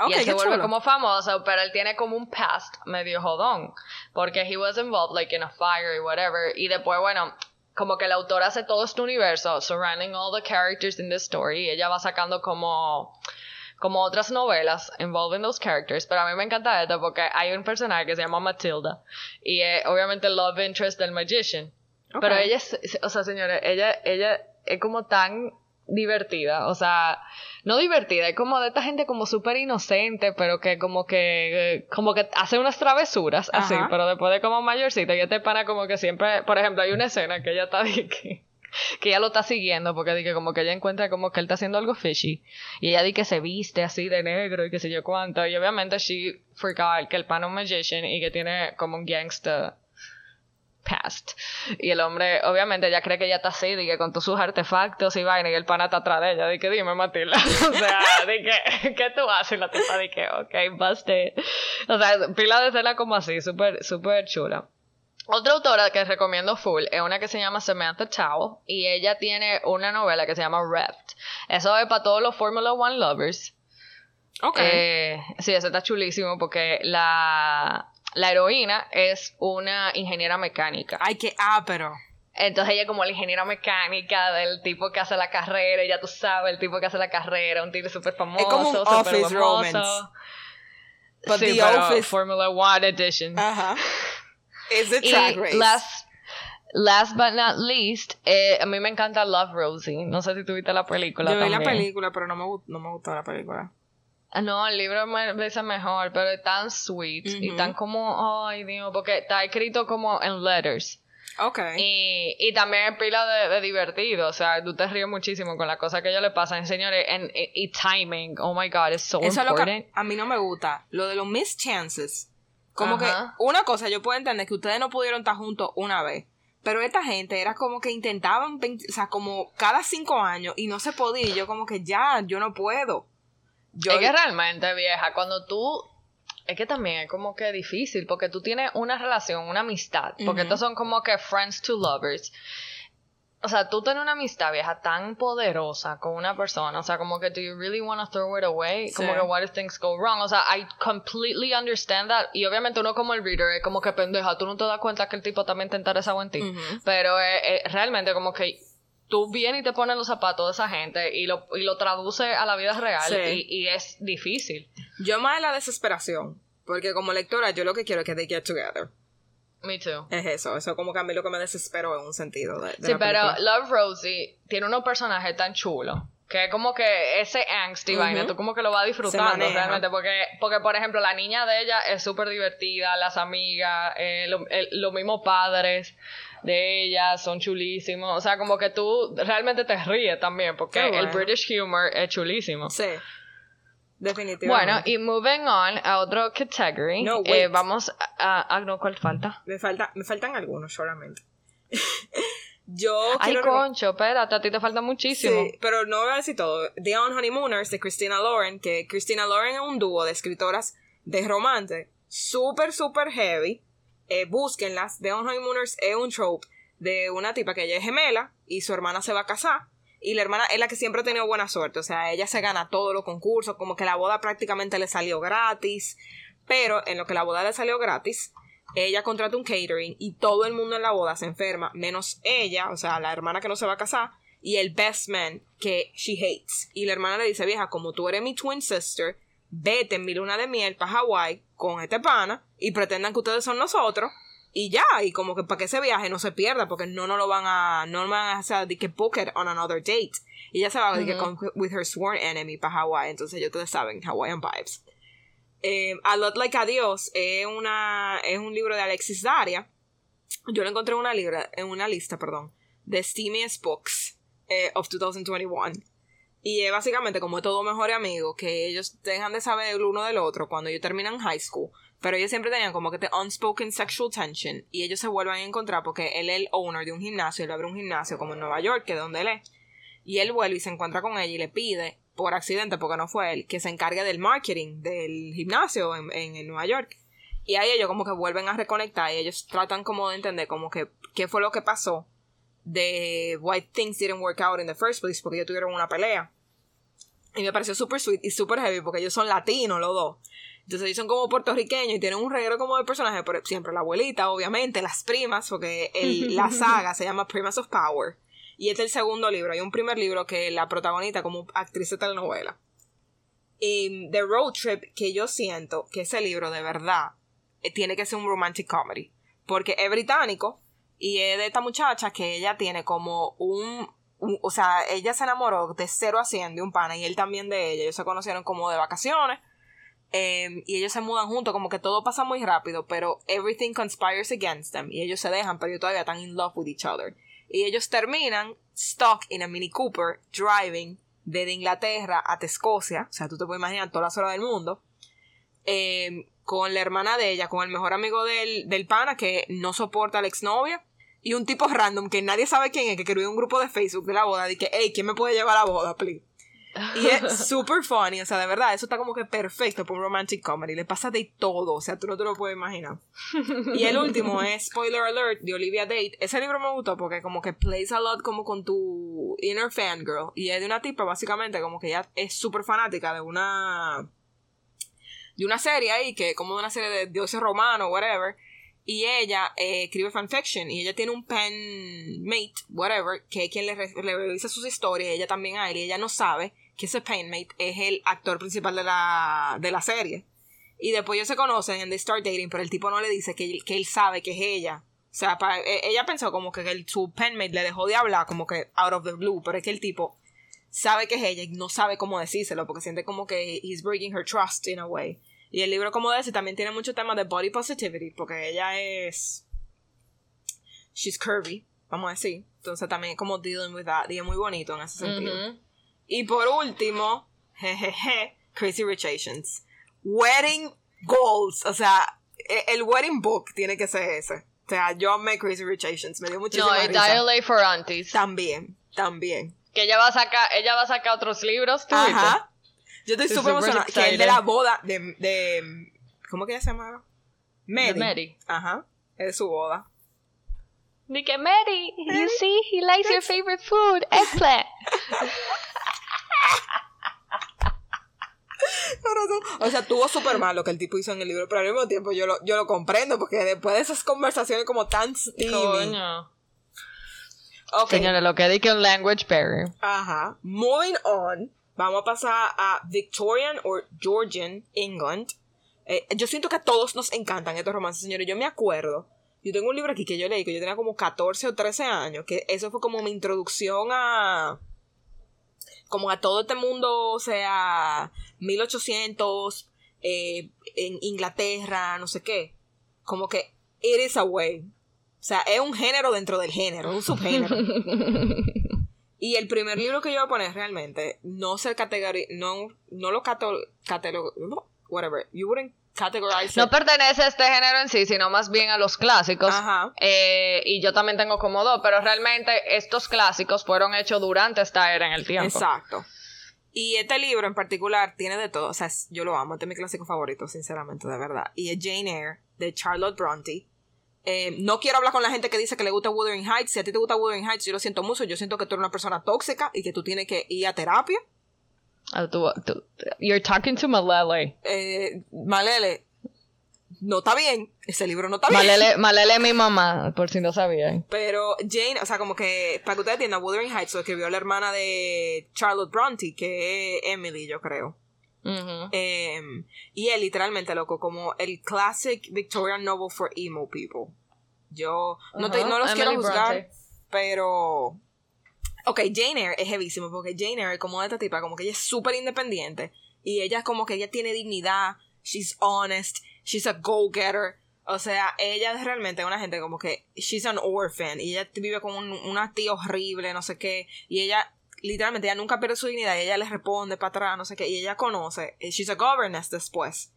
Y él se vuelve como famoso, pero él tiene como un past medio jodón. Porque he was involved like in a fire y whatever. Y después, bueno, como que la autora hace todo este universo, surrounding all the characters in the story. Y ella va sacando como como otras novelas involving those characters, pero a mí me encanta esto porque hay un personaje que se llama Matilda y es obviamente el love interest del magician. Pero ella es, o sea, señores, ella, ella es como tan divertida, o sea, no divertida, es como de esta gente como súper inocente, pero que como que, como que hace unas travesuras, así, pero después de como mayorcita, ella te para como que siempre, por ejemplo, hay una escena que ella está de que que ella lo está siguiendo porque que como que ella encuentra como que él está haciendo algo fishy y ella di que se viste así de negro y qué sé yo cuánto y obviamente she forgot que el pan es un magician y que tiene como un gangster past y el hombre obviamente ella cree que ella está así y que con todos sus artefactos y vaina y el pana está atrás de ella di que dime Matilda o sea di que ¿qué tú haces? la tipa di que ok busted o sea pila de escena como así súper súper chula otra autora que recomiendo full es una que se llama Samantha Towell y ella tiene una novela que se llama Reft. Eso es para todos los Formula One lovers. Ok. Eh, sí, eso está chulísimo porque la, la heroína es una ingeniera mecánica. Ay, qué ah, pero. Entonces ella como la ingeniera mecánica del tipo que hace la carrera, ya tú sabes, el tipo que hace la carrera, un tipo súper famoso, es como un office romance. sí, pero Formula One Edition. Ajá. Es de Track Race. Last, last but not least, eh, a mí me encanta Love Rosie. No sé si tuviste la película. Yo vi la película, pero no me, no me gustó la película. No, el libro me parece mejor, pero es tan sweet y tan como, ay Dios, porque está escrito como en letters. Ok. Y, y también es pila de, de divertido. O sea, tú te ríes muchísimo con las cosas que ellos le pasan. Señores, en- y, timing. Oh my God, it's so Eso es lo important. que a mí no me gusta. Lo de los missed chances. Como Ajá. que una cosa, yo puedo entender que ustedes no pudieron estar juntos una vez. Pero esta gente era como que intentaban, 20 o sea, como cada cinco años y no se podía. Y yo como que ya, yo no puedo. Yo, Es que realmente, vieja, cuando tú... Es que también es como que difícil, porque tú tienes una relación, una amistad, porque Ujú. estos son como que friends to lovers. O sea, tú tienes una amistad vieja tan poderosa con una persona, o sea, como que do you really want to throw it away? Sí. Como que what if things go wrong? O sea, I completely understand that. Y obviamente uno como el reader es como que pendeja, tú no te das cuenta que el tipo también te interesa en ti. Pero eh, eh, realmente como que tú vienes y te pones los zapatos de esa gente y lo, y lo traduce a la vida real Sí. y, y es difícil. yo más de la desesperación. Porque como lectora, yo lo que quiero es que they get together. Me too. Es eso. Eso como que a mí lo que me desespero en un sentido de, de Sí, pero. Love Rosie tiene unos personajes tan chulos. Que es como que ese angst y vaina, tú como que lo vas disfrutando realmente. Porque, porque, por ejemplo, la niña de ella es súper divertida, las amigas, eh, lo- el- los mismos padres de ella son chulísimos. O sea, como que tú realmente te ríes también, porque bueno. el British humor es chulísimo. Sí. Definitivamente. Bueno, y moving on a otro category. No, eh, vamos a, a- no, ¿cuál falta? Me, falta, me faltan algunos solamente. Yo Ay, quiero... concho, espérate, a ti te falta muchísimo. Sí, pero no voy a decir todo. The On Honeymooners de Christina Lauren, que Christina Lauren es un dúo de escritoras de romance súper, súper heavy. Eh, búsquenlas. The On Honeymooners es un trope de una tipa que ella es gemela y su hermana se va a casar. Y la hermana es la que siempre ha tenido buena suerte. O sea, ella se gana todos los concursos, como que la boda prácticamente le salió gratis. Pero en lo que la boda le salió gratis, ella contrata un catering y todo el mundo en la boda se enferma, menos ella, o sea, la hermana que no se va a casar, y el best man que she hates. Y la hermana le dice, vieja, como tú eres mi twin sister, vete en mi luna de miel para Hawái con este pana y pretendan que ustedes son nosotros. Y ya, y como que para que ese viaje no se pierda, porque no nos lo van a, no van a hacer de que book it on another date. Y ella se va de que con with her sworn enemy para Hawái, entonces ya ustedes saben, Hawaiian vibes. Eh, a Lot Like Adios es, una, es un libro de Alexis Daria. Yo lo encontré en una, libra, en una lista perdón, de Steamiest Books eh, of 2021. Y es básicamente como todo mejor amigo, que ellos dejan de saber el uno del otro cuando ellos terminan high school. Pero ellos siempre tenían como que este unspoken sexual tension. Y ellos se vuelven a encontrar porque él es el owner de un gimnasio. Él abre un gimnasio como en Nueva York, que es donde él es. Y él vuelve y se encuentra con ella y le pide, por accidente, porque no fue él, que se encargue del marketing del gimnasio en, en, en Nueva York. Y ahí ellos como que vuelven a reconectar y ellos tratan como de entender como que qué fue lo que pasó de why things didn't work out in the first place porque ellos tuvieron una pelea. Y me pareció súper sweet y súper heavy porque ellos son latinos los dos. Entonces ellos son como puertorriqueños y tienen un reguero como de personajes, pero siempre la abuelita, obviamente, las primas, porque el- la saga se llama Primas of Power. Y este es el segundo libro. Hay un primer libro que la protagonista como actriz de telenovela. Y The Road Trip, que yo siento que ese libro de verdad eh, tiene que ser un romantic comedy. Porque es británico y es de esta muchacha que ella tiene como un, o sea, ella se enamoró de cero a 100 de un pana y él también de ella. Ellos se conocieron como de vacaciones. eh, y ellos se mudan juntos, como que todo pasa muy rápido, pero everything conspires against them. Y ellos se dejan, pero ellos todavía están in love with each other. Y ellos terminan stuck in a Mini Cooper driving desde Inglaterra hasta Escocia. O sea, tú te puedes imaginar todas las horas del mundo. eh, con la hermana de ella, con el mejor amigo del, del pana que no soporta a la exnovia. Y un tipo random que nadie sabe quién es, que creó un grupo de Facebook de la boda. De que, hey, ¿quién me puede llevar a la boda, please? Y es super funny, o sea, de verdad, eso está como que perfecto para un romantic comedy. Le pasa de todo, o sea, tú no te lo puedes imaginar. Y el último es Spoiler Alert de Olivia Date. Ese libro me gustó porque como que plays a lot como con tu inner fangirl. Y es de una tipa básicamente como que ella es súper fanática de una... De una serie ahí, que como de una serie de dioses romanos, whatever. Y ella eh, escribe fanfiction y ella tiene un pen mate, whatever, que es quien le, re- le revisa sus historias, ella también a él, y ella no sabe que ese penmate es el actor principal de la, de la serie. Y después ellos se conocen en The Start Dating, pero el tipo no le dice que, que él sabe que es ella. O sea, e- ella pensó como que el, su penmate le dejó de hablar, como que out of the blue, pero es que el tipo sabe que es ella y no sabe cómo decírselo, porque siente como que he's breaking her trust in a way. Y el libro, como dice, también tiene mucho tema de body positivity, porque ella es she's curvy, vamos a decir. Entonces también como dealing with that, y es muy bonito en ese sentido. Y por último, jejeje, Crazy Rich Asians. Wedding Goals, o sea, e- el wedding book tiene que ser ese. O sea, yo amé Crazy Rich Asians, me dio muchísima No, y risa. Dial for Aunties. También, también. Que ella va a sacar, ella va a sacar otros libros, ¿tú? Ajá. Yo estoy súper emocionada. Que el de la boda de, de ¿cómo que ella se llamaba? Mary. De Mary. Ajá. Es de su boda. Ni que Mary, you see, he likes your favorite food, eggplant. O sea, tuvo súper mal lo que el tipo hizo en el libro, pero al mismo tiempo yo lo, yo lo comprendo porque después de esas conversaciones como tan steamy. Coño. Ok. Señores, lo que di que un language barrier. Ajá. Moving on, vamos a pasar a Victorian or Georgian England. Eh, yo siento que a todos nos encantan estos romances, señores. Yo me acuerdo. Yo tengo un libro aquí que yo leí que yo tenía como 14 o 13 años, que eso fue como mi introducción a como a todo este mundo, o sea, 1800 eh, en Inglaterra, no sé qué. Como que it is a way. O sea, es un género dentro del género, un subgénero. Y el primer libro que yo voy a poner realmente, no se categori no, no lo no, whatever, you wouldn't categorize No it. pertenece a este género en sí, sino más bien a los clásicos. Ajá. Eh, y yo también tengo como dos, pero realmente estos clásicos fueron hechos durante esta era en el tiempo. Exacto. Y este libro en particular tiene de todo, o sea, yo lo amo, este es mi clásico favorito, sinceramente, de verdad. Y es Jane Eyre, de Charlotte Bronte. Eh, no quiero hablar con la gente que dice que le gusta Wuthering Heights. Si a ti te gusta Wuthering Heights, yo lo siento mucho. Yo siento que tú eres una persona tóxica y que tú tienes que ir a terapia. Ah, tú- tú- you're talking to Malele. Eh, Malele, no está bien. Ese libro no está bien. Malele, Malele es mi mamá, por si no sabían. Pero Jane, o sea, como que, para que ustedes entiendan, Wuthering Heights lo escribió la hermana de Charlotte Bronte, que es Emily, yo creo. Eh, y es literalmente, loco, como el classic Victorian novel for emo people. Yo no, te- no los quiero juzgar, Bronte. pero... Ok, Jane Eyre es heavísimo, porque Jane Eyre, como esta tipa, como que ella es súper independiente, y ella es como que ella tiene dignidad, she's honest, she's a go-getter, o sea, ella es realmente una gente como que she's an orphan, y ella vive con un- una tía horrible, no sé qué, y ella literalmente ella nunca pierde su dignidad y ella le responde para atrás, no sé qué, y ella conoce, eh, she's a governess después.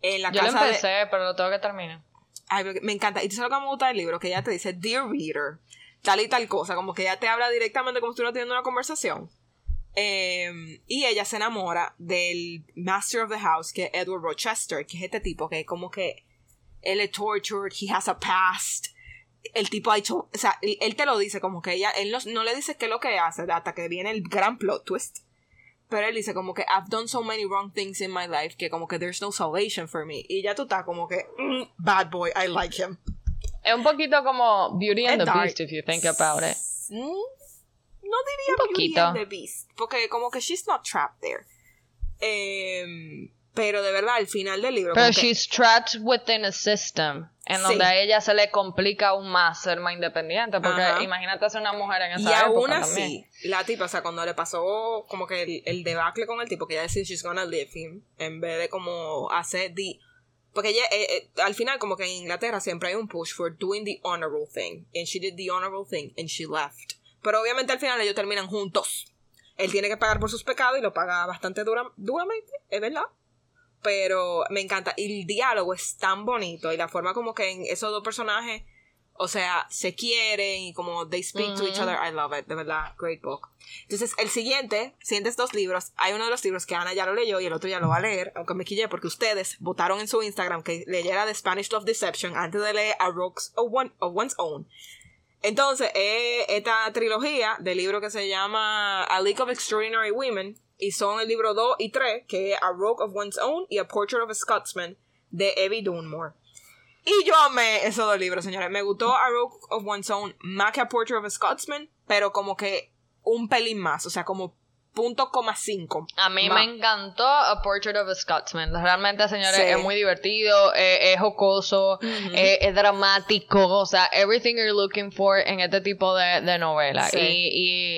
En la Yo lo de, empecé, pero lo tengo que terminar. Ay, me encanta. Y tú sabes lo que me gusta del libro, que ella te dice, Dear Reader, tal y tal cosa, como que ella te habla directamente como si estuviera teniendo una conversación. Eh, y ella se enamora del Master of the House, que es Edward Rochester, que es este tipo que como que él es tortured, he has a past. El tipo ha hecho, o sea, él, él te lo dice como que ella, él no, no le dice qué es lo que hace hasta que viene el gran plot twist. Pero él dice como que I've done so many wrong things in my life que como que there's no salvation for me. Y ya tú estás como que, "Mm, bad boy, I like him. Es un poquito como Beauty and the dark. Beast, if you think about it. Mm, No diría Un Beauty poquito. and the Beast, porque como que she's not trapped there. Em, pero de verdad, al final del libro... Pero que- she's trapped within a system en Sí. donde a ella se le complica aún más ser más independiente. Porque Ajá. imagínate ser una mujer en esa y época aún también. así, la tipa, o sea, cuando le pasó como que el, el debacle con el tipo, que ella decía she's gonna leave him, en vez de como hacer the... Porque ella, eh, eh, al final, como que en Inglaterra siempre hay un push for doing the honorable thing. And she did the honorable thing and she left. Pero obviamente al final ellos terminan juntos. Él tiene que pagar por sus pecados y lo paga bastante dura, duramente, es verdad. Pero me encanta. Y el diálogo es tan bonito. Y la forma como que en esos dos personajes, o sea, se quieren y como they speak to each other. I love it. De verdad, great book. Entonces, el siguiente, siguientes dos libros. Hay uno de los libros que Ana ya lo leyó y el otro ya lo va a leer. Aunque me quillé porque ustedes votaron en su Instagram que leyera The Spanish Love Deception antes de leer A Rocks of, One- of One's Own. Entonces, es esta trilogía de libro que se llama A League of Extraordinary Women. Y son el libro 2 y 3, que es A Rogue of One's Own y A Portrait of a Scotsman, de Evie Dunmore. Y yo amé esos dos libros, señores. Me gustó A Rogue of One's Own más que A Portrait of a Scotsman, pero como que un pelín más, o sea, como punto coma cinco. A mí me encantó A Portrait of a Scotsman. Realmente, señores, Sí. es muy divertido, eh, es jocoso, eh, es dramático. O sea, everything you're looking for en este tipo de, de novela. Sí. Y,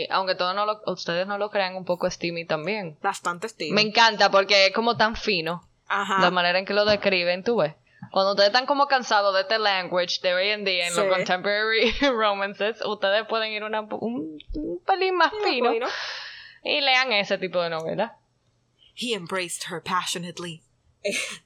y aunque todos no lo, ustedes no lo crean, un poco steamy también. Bastante estilo. Me encanta porque es como tan fino. Ajá. La manera en que lo describen, tú ves. Cuando ustedes están como cansados de este language de hoy en día en los contemporary romances, ustedes pueden ir una, un, pelín más fino y lean ese tipo de novela. He embraced her passionately.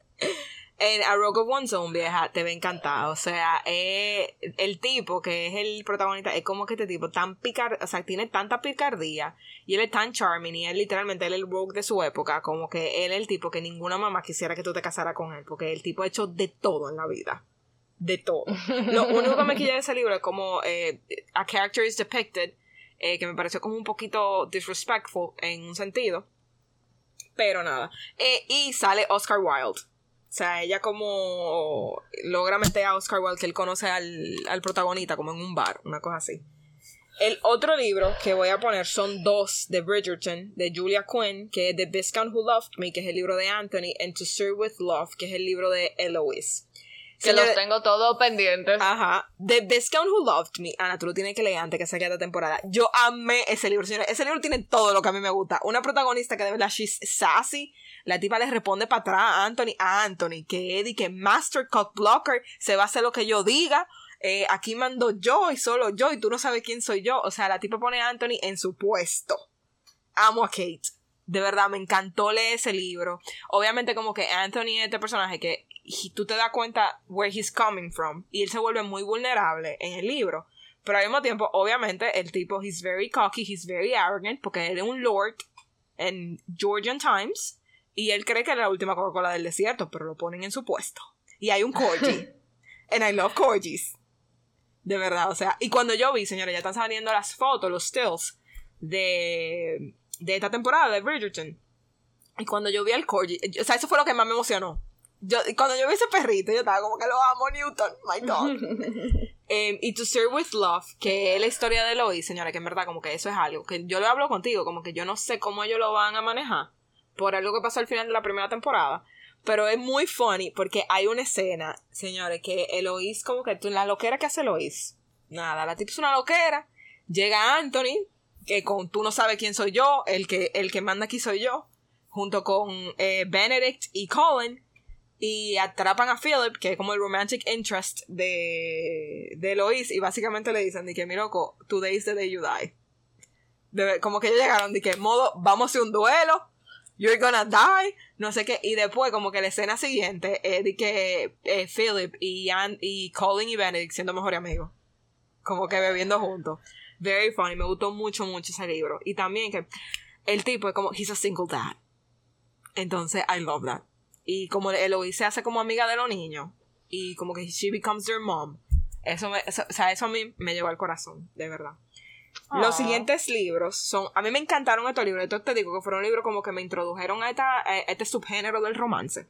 en A Rogue of One's Own, vieja, te va a. O sea, eh, el tipo que es el protagonista es como que este tipo tan picar, o sea, tiene tanta picardía y él es tan charming y él literalmente es el rogue de su época, como que él es el tipo que ninguna mamá quisiera que tú te casaras con él, porque el tipo ha hecho de todo en la vida. De todo. Lo único que me quilla de ese libro es como eh, a character is depicted, eh, que me pareció como un poquito disrespectful en un sentido. Pero nada. y sale Oscar Wilde o sea, ella como logra meter a Oscar Wilde que él conoce al, al protagonista como en un bar, una cosa así. El otro libro que voy a poner son dos de Bridgerton, de Julia Quinn, que es The Viscount Who Loved Me, que es el libro de Anthony, and To Serve With Love, que es el libro de Eloise. Que los tengo todos pendientes. Ajá. The Viscount Who Loved Me. Ana, tú lo tienes que leer antes que salga esta temporada. Yo amé ese libro, señores. Ese libro tiene todo lo que a mí me gusta. Una protagonista que de verdad, she's sassy. La tipa le responde para atrás a Anthony, a Anthony, que Eddie, que Master Cock Blocker, se va a hacer lo que yo diga. Eh, aquí mando yo y solo yo y tú no sabes quién soy yo. O sea, la tipa pone a Anthony en su puesto. Amo a Kate. De verdad, me encantó leer ese libro. Obviamente como que Anthony es este personaje que y tú te das cuenta where he's coming from y él se vuelve muy vulnerable en el libro. Pero al mismo tiempo, obviamente, el tipo, he's very cocky, he's very arrogant, porque él es un lord en Georgian Times y él cree que es la última Coca-Cola del desierto, pero lo ponen en su puesto. Y hay un corgi. And I love corgis. De verdad, o sea, y cuando yo vi, señores, ya están saliendo las fotos, los stills de, de esta temporada de Bridgerton. Y cuando yo vi al corgi, o sea, eso fue lo que más me emocionó yo, cuando yo vi ese perrito, yo estaba como que lo amo, Newton, my God. Em, y To Serve With Love, que es la historia de Lois, señora, que en verdad como que eso es algo que yo lo hablo contigo, como que yo no sé cómo ellos lo van a manejar por algo que pasó al final de la primera temporada. Pero es muy funny porque hay una escena, señores, que Eloís como que la loquera que hace Eloís. Nada, la tipa es una loquera. Llega Anthony, que con tú no sabes quién soy yo, el que, el que manda aquí soy yo, junto con eh, Benedict y Colin y atrapan a Philip, que es como el romantic interest de, de Lois, y básicamente le dicen, de que, loco, today's the day you die. como que ellos llegaron, de que, modo, vamos a un duelo, you're gonna die, no sé qué, y después, como que la escena siguiente es de que eh, Philip y, y Colin y Benedict siendo mejores amigos. Como que bebiendo juntos. Very funny, me gustó mucho, mucho ese libro. Y también que el tipo es como, he's a single dad. Entonces, I love that. Y como Eloise se hace como amiga de los niños. Y como que she becomes their mom. Eso, me, o sea, eso a mí me llegó al corazón, de verdad. Los siguientes libros son. A mí me encantaron estos libros. Entonces te digo que fueron libros como que me introdujeron a, esta, a este subgénero del romance.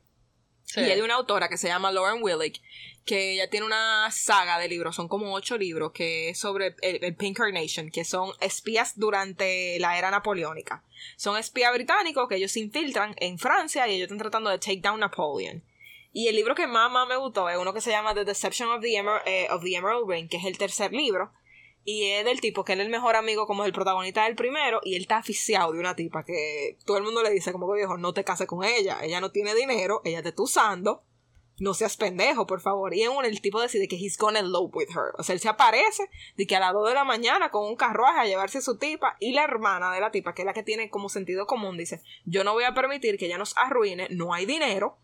Y hay una autora que se llama Lauren Willick, que ella tiene una saga de libros, son como ocho libros, que es sobre el, Pink Carnation, que son espías durante la era napoleónica. Son espías británicos que ellos se infiltran en Francia y ellos están tratando de take down Napoleon. Y el libro que más, más me gustó es uno que se llama The Deception of the, eh, of the Emerald Ring, que es el tercer libro, y es del tipo que él es el mejor amigo como el protagonista del primero y él está aficiado de una tipa que todo el mundo le dice como que viejo, no te cases con ella, ella no tiene dinero, ella te está usando, no seas pendejo, por favor. Y en el tipo decide que he's gonna elope with her. O sea, él se aparece de que a las 2 de la mañana con un carruaje a llevarse a su tipa y la hermana de la tipa, que es la que tiene como sentido común, dice, yo no voy a permitir que ella nos arruine, no hay dinero,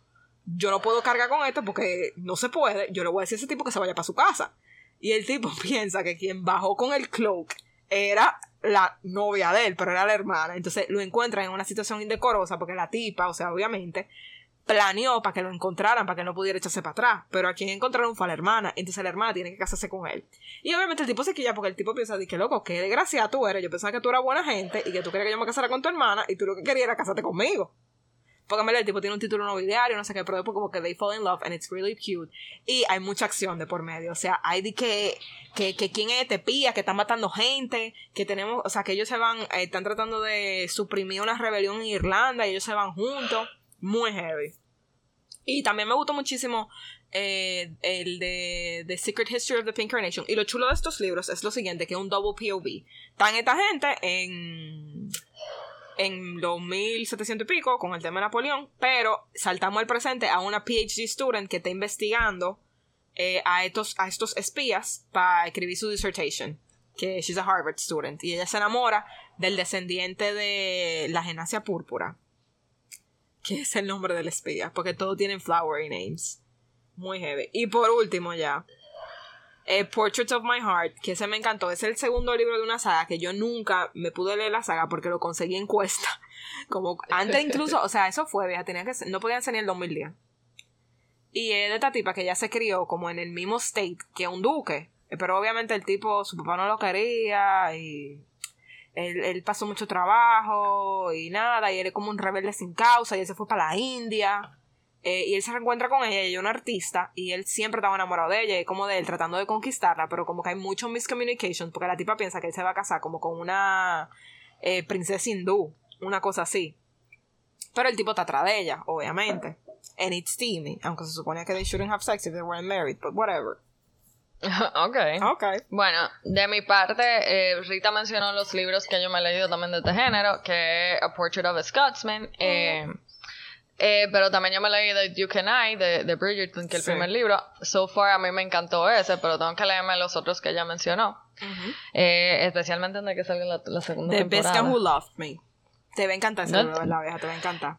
yo no puedo cargar con esto porque no se puede, yo le voy a decir a ese tipo que se vaya para su casa. Y el tipo piensa que quien bajó con el cloak era la novia de él, pero era la hermana. Entonces lo encuentran en una situación indecorosa porque la tipa, o sea, obviamente, planeó para que lo encontraran, para que no pudiera echarse para atrás. Pero a quien encontraron fue a la hermana. Entonces la hermana tiene que casarse con él. Y obviamente el tipo se quilla porque el tipo piensa, que loco, qué desgraciada tú eres. Yo pensaba que tú eras buena gente y que tú querías que yo me casara con tu hermana y tú lo que querías era casarte conmigo. Porque el tipo tiene un título nobiliario, no sé qué, pero después como que they fall in love and it's really cute. Y hay mucha acción de por medio. O sea, hay de que, que, que quién es este pía, que están matando gente, que tenemos, o sea, que ellos se van, eh, están tratando de suprimir una rebelión en Irlanda y ellos se van juntos. Muy heavy. Y también me gustó muchísimo eh, el de The Secret History of the Pink Carnation. Y lo chulo de estos libros es lo siguiente, que es un double POV. Están esta gente en en los 1700 y pico con el tema de Napoleón, pero saltamos al presente a una PhD student que está investigando eh, a, estos, a estos espías para escribir su dissertation, que she's a Harvard student, y ella se enamora del descendiente de la genasia púrpura, que es el nombre del espía, porque todos tienen flowery names. Muy heavy. Y por último ya, eh, Portraits of My Heart, que ese me encantó. Es el segundo libro de una saga que yo nunca me pude leer la saga porque lo conseguí en cuesta. Como antes incluso, o sea, eso fue, tenía que no podían ser ni el 2010. Y es de esta tipa que ya se crió como en el mismo state que un duque. Pero obviamente el tipo, su papá no lo quería y él, él, pasó mucho trabajo y nada, y él es como un rebelde sin causa y él se fue para la India. Eh, y él se reencuentra con ella, ella es una artista, y él siempre estaba enamorado de ella, y como de él tratando de conquistarla, pero como que hay mucho miscommunication, porque la tipa piensa que él se va a casar como con una eh, princesa hindú, una cosa así. Pero el tipo está atrás de ella, obviamente. And it's steamy, aunque se supone que they shouldn't have sex if they weren't married, but whatever. ok. Ok. Bueno, de mi parte, eh, Rita mencionó los libros que yo me he leído también de este género, que es A Portrait of a Scotsman. Eh, eh, pero también yo me leí de You Can I, de, de Bridgerton, que es el primer libro. So far a mí me encantó ese, pero tengo que leerme los otros que ella mencionó. eh, especialmente en el que salga la, la segunda The temporada. Best Guy Who Loved Me. Te va a encantar ese ¿No? libro, ¿verdad, vieja? Te va a encantar.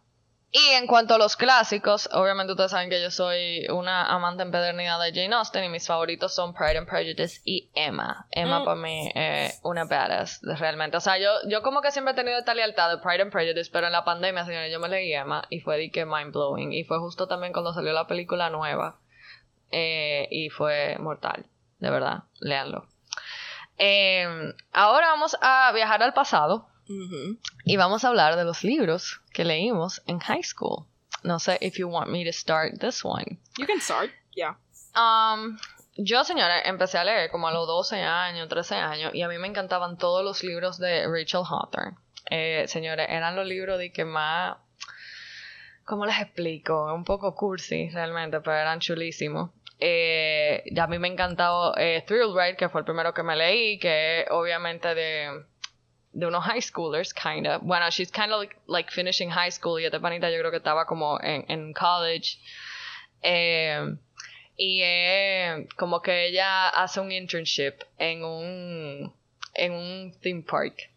Y en cuanto a los clásicos, obviamente ustedes saben que yo soy una amante empedernida de Jane Austen y mis favoritos son Pride and Prejudice y Emma. Emma Mm. para mí es una badass, realmente. O sea, yo, yo como que siempre he tenido esta lealtad de Pride and Prejudice, pero en la pandemia, señores, yo me leí Emma y fue de que mind blowing. Y fue justo también cuando salió la película nueva. Eh, y fue mortal, de verdad, léanlo. Eh, ahora vamos a viajar al pasado. Ujú. Y vamos a hablar de los libros que leímos en high school. No sé if you want me to start this one. You can start. Yeah. Um, yo, señora, empecé a leer como a los 12 años, 13 años, y a mí me encantaban todos los libros de Rachel Hawthorne. Eh, señores, eran los libros de que más... ¿Cómo les explico? Un poco cursi, realmente, pero eran chulísimos. Eh, a mí me encantaba eh, Thrill Ride, que fue el primero que me leí, que obviamente de de unos high schoolers, kinda. Bueno, she's kind of like, like finishing high school y esta panita yo creo que estaba como en, en college. Eh, y eh, como que ella hace un internship en un, en un theme park.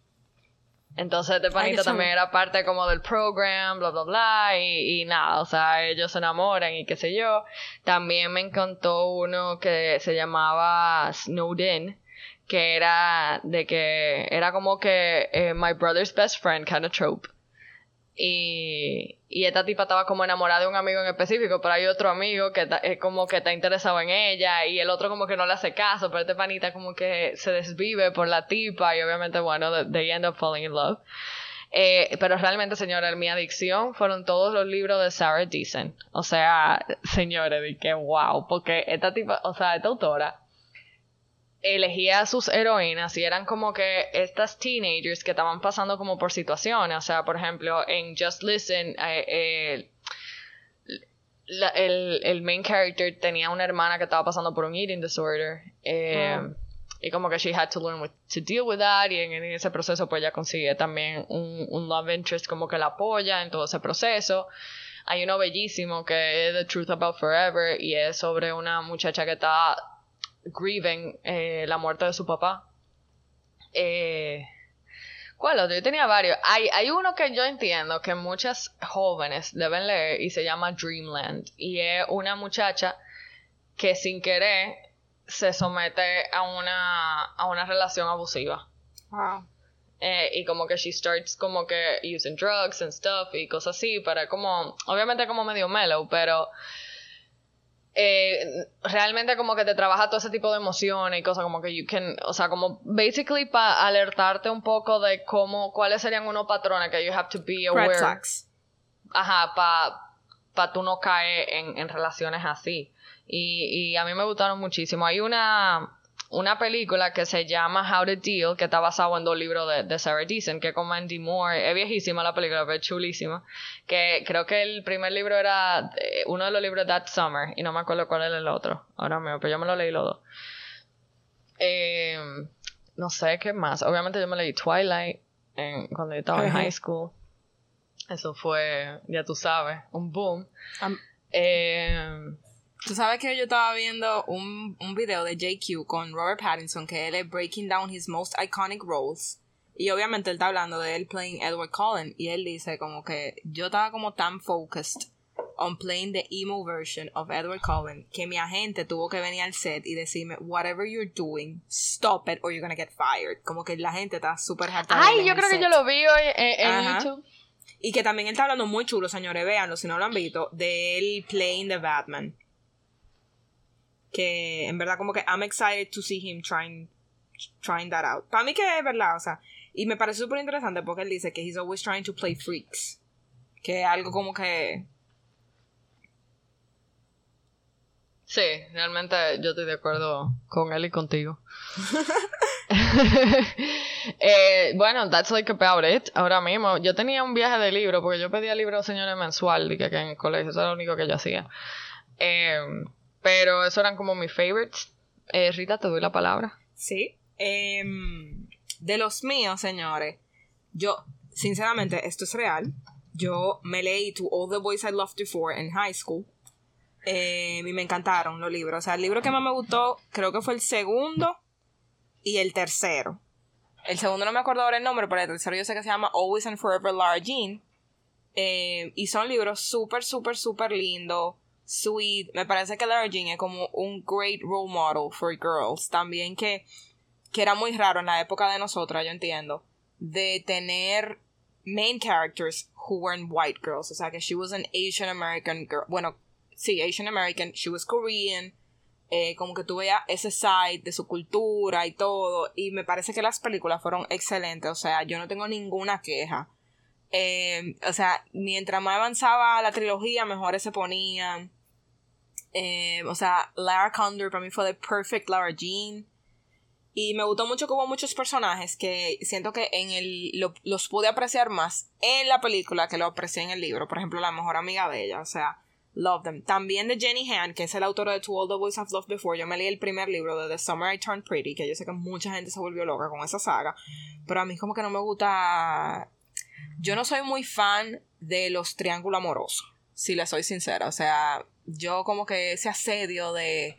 Entonces este panita también era parte como del program, bla, bla, bla, y, y nada, o sea, ellos se enamoran y qué sé yo. También me encantó uno que se llamaba Snowden, que era de que era como que eh, my brother's best friend kind of trope. Y, y esta tipa estaba como enamorada de un amigo en específico, pero hay otro amigo que ta- es como que está interesado en ella y el otro como que no le hace caso, pero este panita como que se desvive por la tipa y obviamente, bueno, they- end up falling in love. Eh, pero realmente, señora, mi adicción fueron todos los libros de Sarah Deason. O sea, señores, de que wow, porque esta tipa, o sea, esta autora elegía a sus heroínas y eran como que estas teenagers que estaban pasando como por situaciones. O sea, por ejemplo, en Just Listen, eh, eh, la- el, el main character tenía una hermana que estaba pasando por un eating disorder. eh. Y como que she had to learn with- to deal with that. Y en, en ese proceso, pues ella consigue también un, un love interest como que la apoya en todo ese proceso. Hay uno bellísimo que es The Truth About Forever y es sobre una muchacha que está grieving eh, la muerte de su papá. Eh, ¿Cuál otro? Yo tenía varios. Hay, hay uno que yo entiendo que muchas jóvenes deben leer y se llama Dreamland. Y es una muchacha que sin querer se somete a una, a una relación abusiva. Wow. Eh, y como que she starts como que using drugs and stuff y cosas así para como obviamente como medio mellow pero eh, realmente como que te trabaja todo ese tipo de emociones y cosas como que you can o sea como basically para alertarte un poco de cómo cuáles serían unos patrones que you have to be aware Red flags. ajá para pa tú no caer en, en relaciones así y, y a mí me gustaron muchísimo hay una una película que se llama How to Deal, que está basado en dos libros de, de Sarah Deason, que es con Mandy Moore. Es viejísima la película, pero es chulísima. Que creo que el primer libro era eh, uno de los libros That Summer, y no me acuerdo cuál era el otro. Ahora mismo, pero yo me lo leí los dos. Eh, no sé qué más. Obviamente yo me leí Twilight. en, cuando yo estaba en high school. Eso fue, ya tú sabes, un boom. eh, Tú sabes que yo estaba viendo un, un video de JQ con Robert Pattinson que él es breaking down his most iconic roles. Y obviamente él está hablando de él playing Edward Cullen. Y él dice como que yo estaba como tan focused on playing the emo version of Edward Cullen que mi agente tuvo que venir al set y decirme whatever you're doing, stop it or you're gonna get fired. Como que la gente está súper harta. Ay, yo creo que yo lo vi hoy en, en YouTube. Y que también él está hablando muy chulo, señores, véanlo si no lo han visto, de él playing the Batman que en verdad como que I'm excited to see him trying, trying that out. Para mí que es verdad, o sea, y me parece súper interesante porque él dice que he's always trying to play freaks. Que algo como que... Sí, realmente yo estoy de acuerdo con él y contigo. eh, bueno, that's like about it. Ahora mismo, yo tenía un viaje de libro, porque yo pedía libros señores mensual, que, que en el colegio, eso era lo único que yo hacía. Eh, pero eso eran como mis favorites. Eh, Rita, te doy la palabra. Sí. Em, de los míos, señores, yo, sinceramente, esto es real. Yo me leí To All the Boys I Loved Before en high school. Eh, y me encantaron los libros. O sea, el libro que más me gustó, creo que fue el segundo y el tercero. El segundo no me acuerdo ahora el nombre, pero el tercero yo sé que se llama Always and Forever Lara Jean. Eh, y son libros súper, súper, súper lindos sweet. Me parece que Lara Jean es como un great role model for girls. También que, que era muy raro en la época de nosotras, yo entiendo, de tener main characters who weren't white girls. O sea, que she was an Asian American girl. Bueno, sí, Asian American. She was Korean. Eh, como que tuve ese side de su cultura y todo. Y me parece que las películas fueron excelentes. O sea, yo no tengo ninguna queja. Eh, o sea, mientras más avanzaba la trilogía, mejores se ponían. Eh, o sea, Lara Condor para mí fue the perfect Lara Jean. Y me gustó mucho que hubo muchos personajes que siento que en el los pude apreciar más en la película que lo aprecié en el libro. Por ejemplo, la mejor amiga de ella, o sea, love them. También de Jenny Han, que es el autor de To All the Boys I've Loved Before. Yo me leí el primer libro de The Summer I Turned Pretty, que yo sé que mucha gente se volvió loca con esa saga. Pero a mí como que no me gusta... Yo no soy muy fan de los triángulos amorosos, si le soy sincera. O sea, yo como que ese asedio de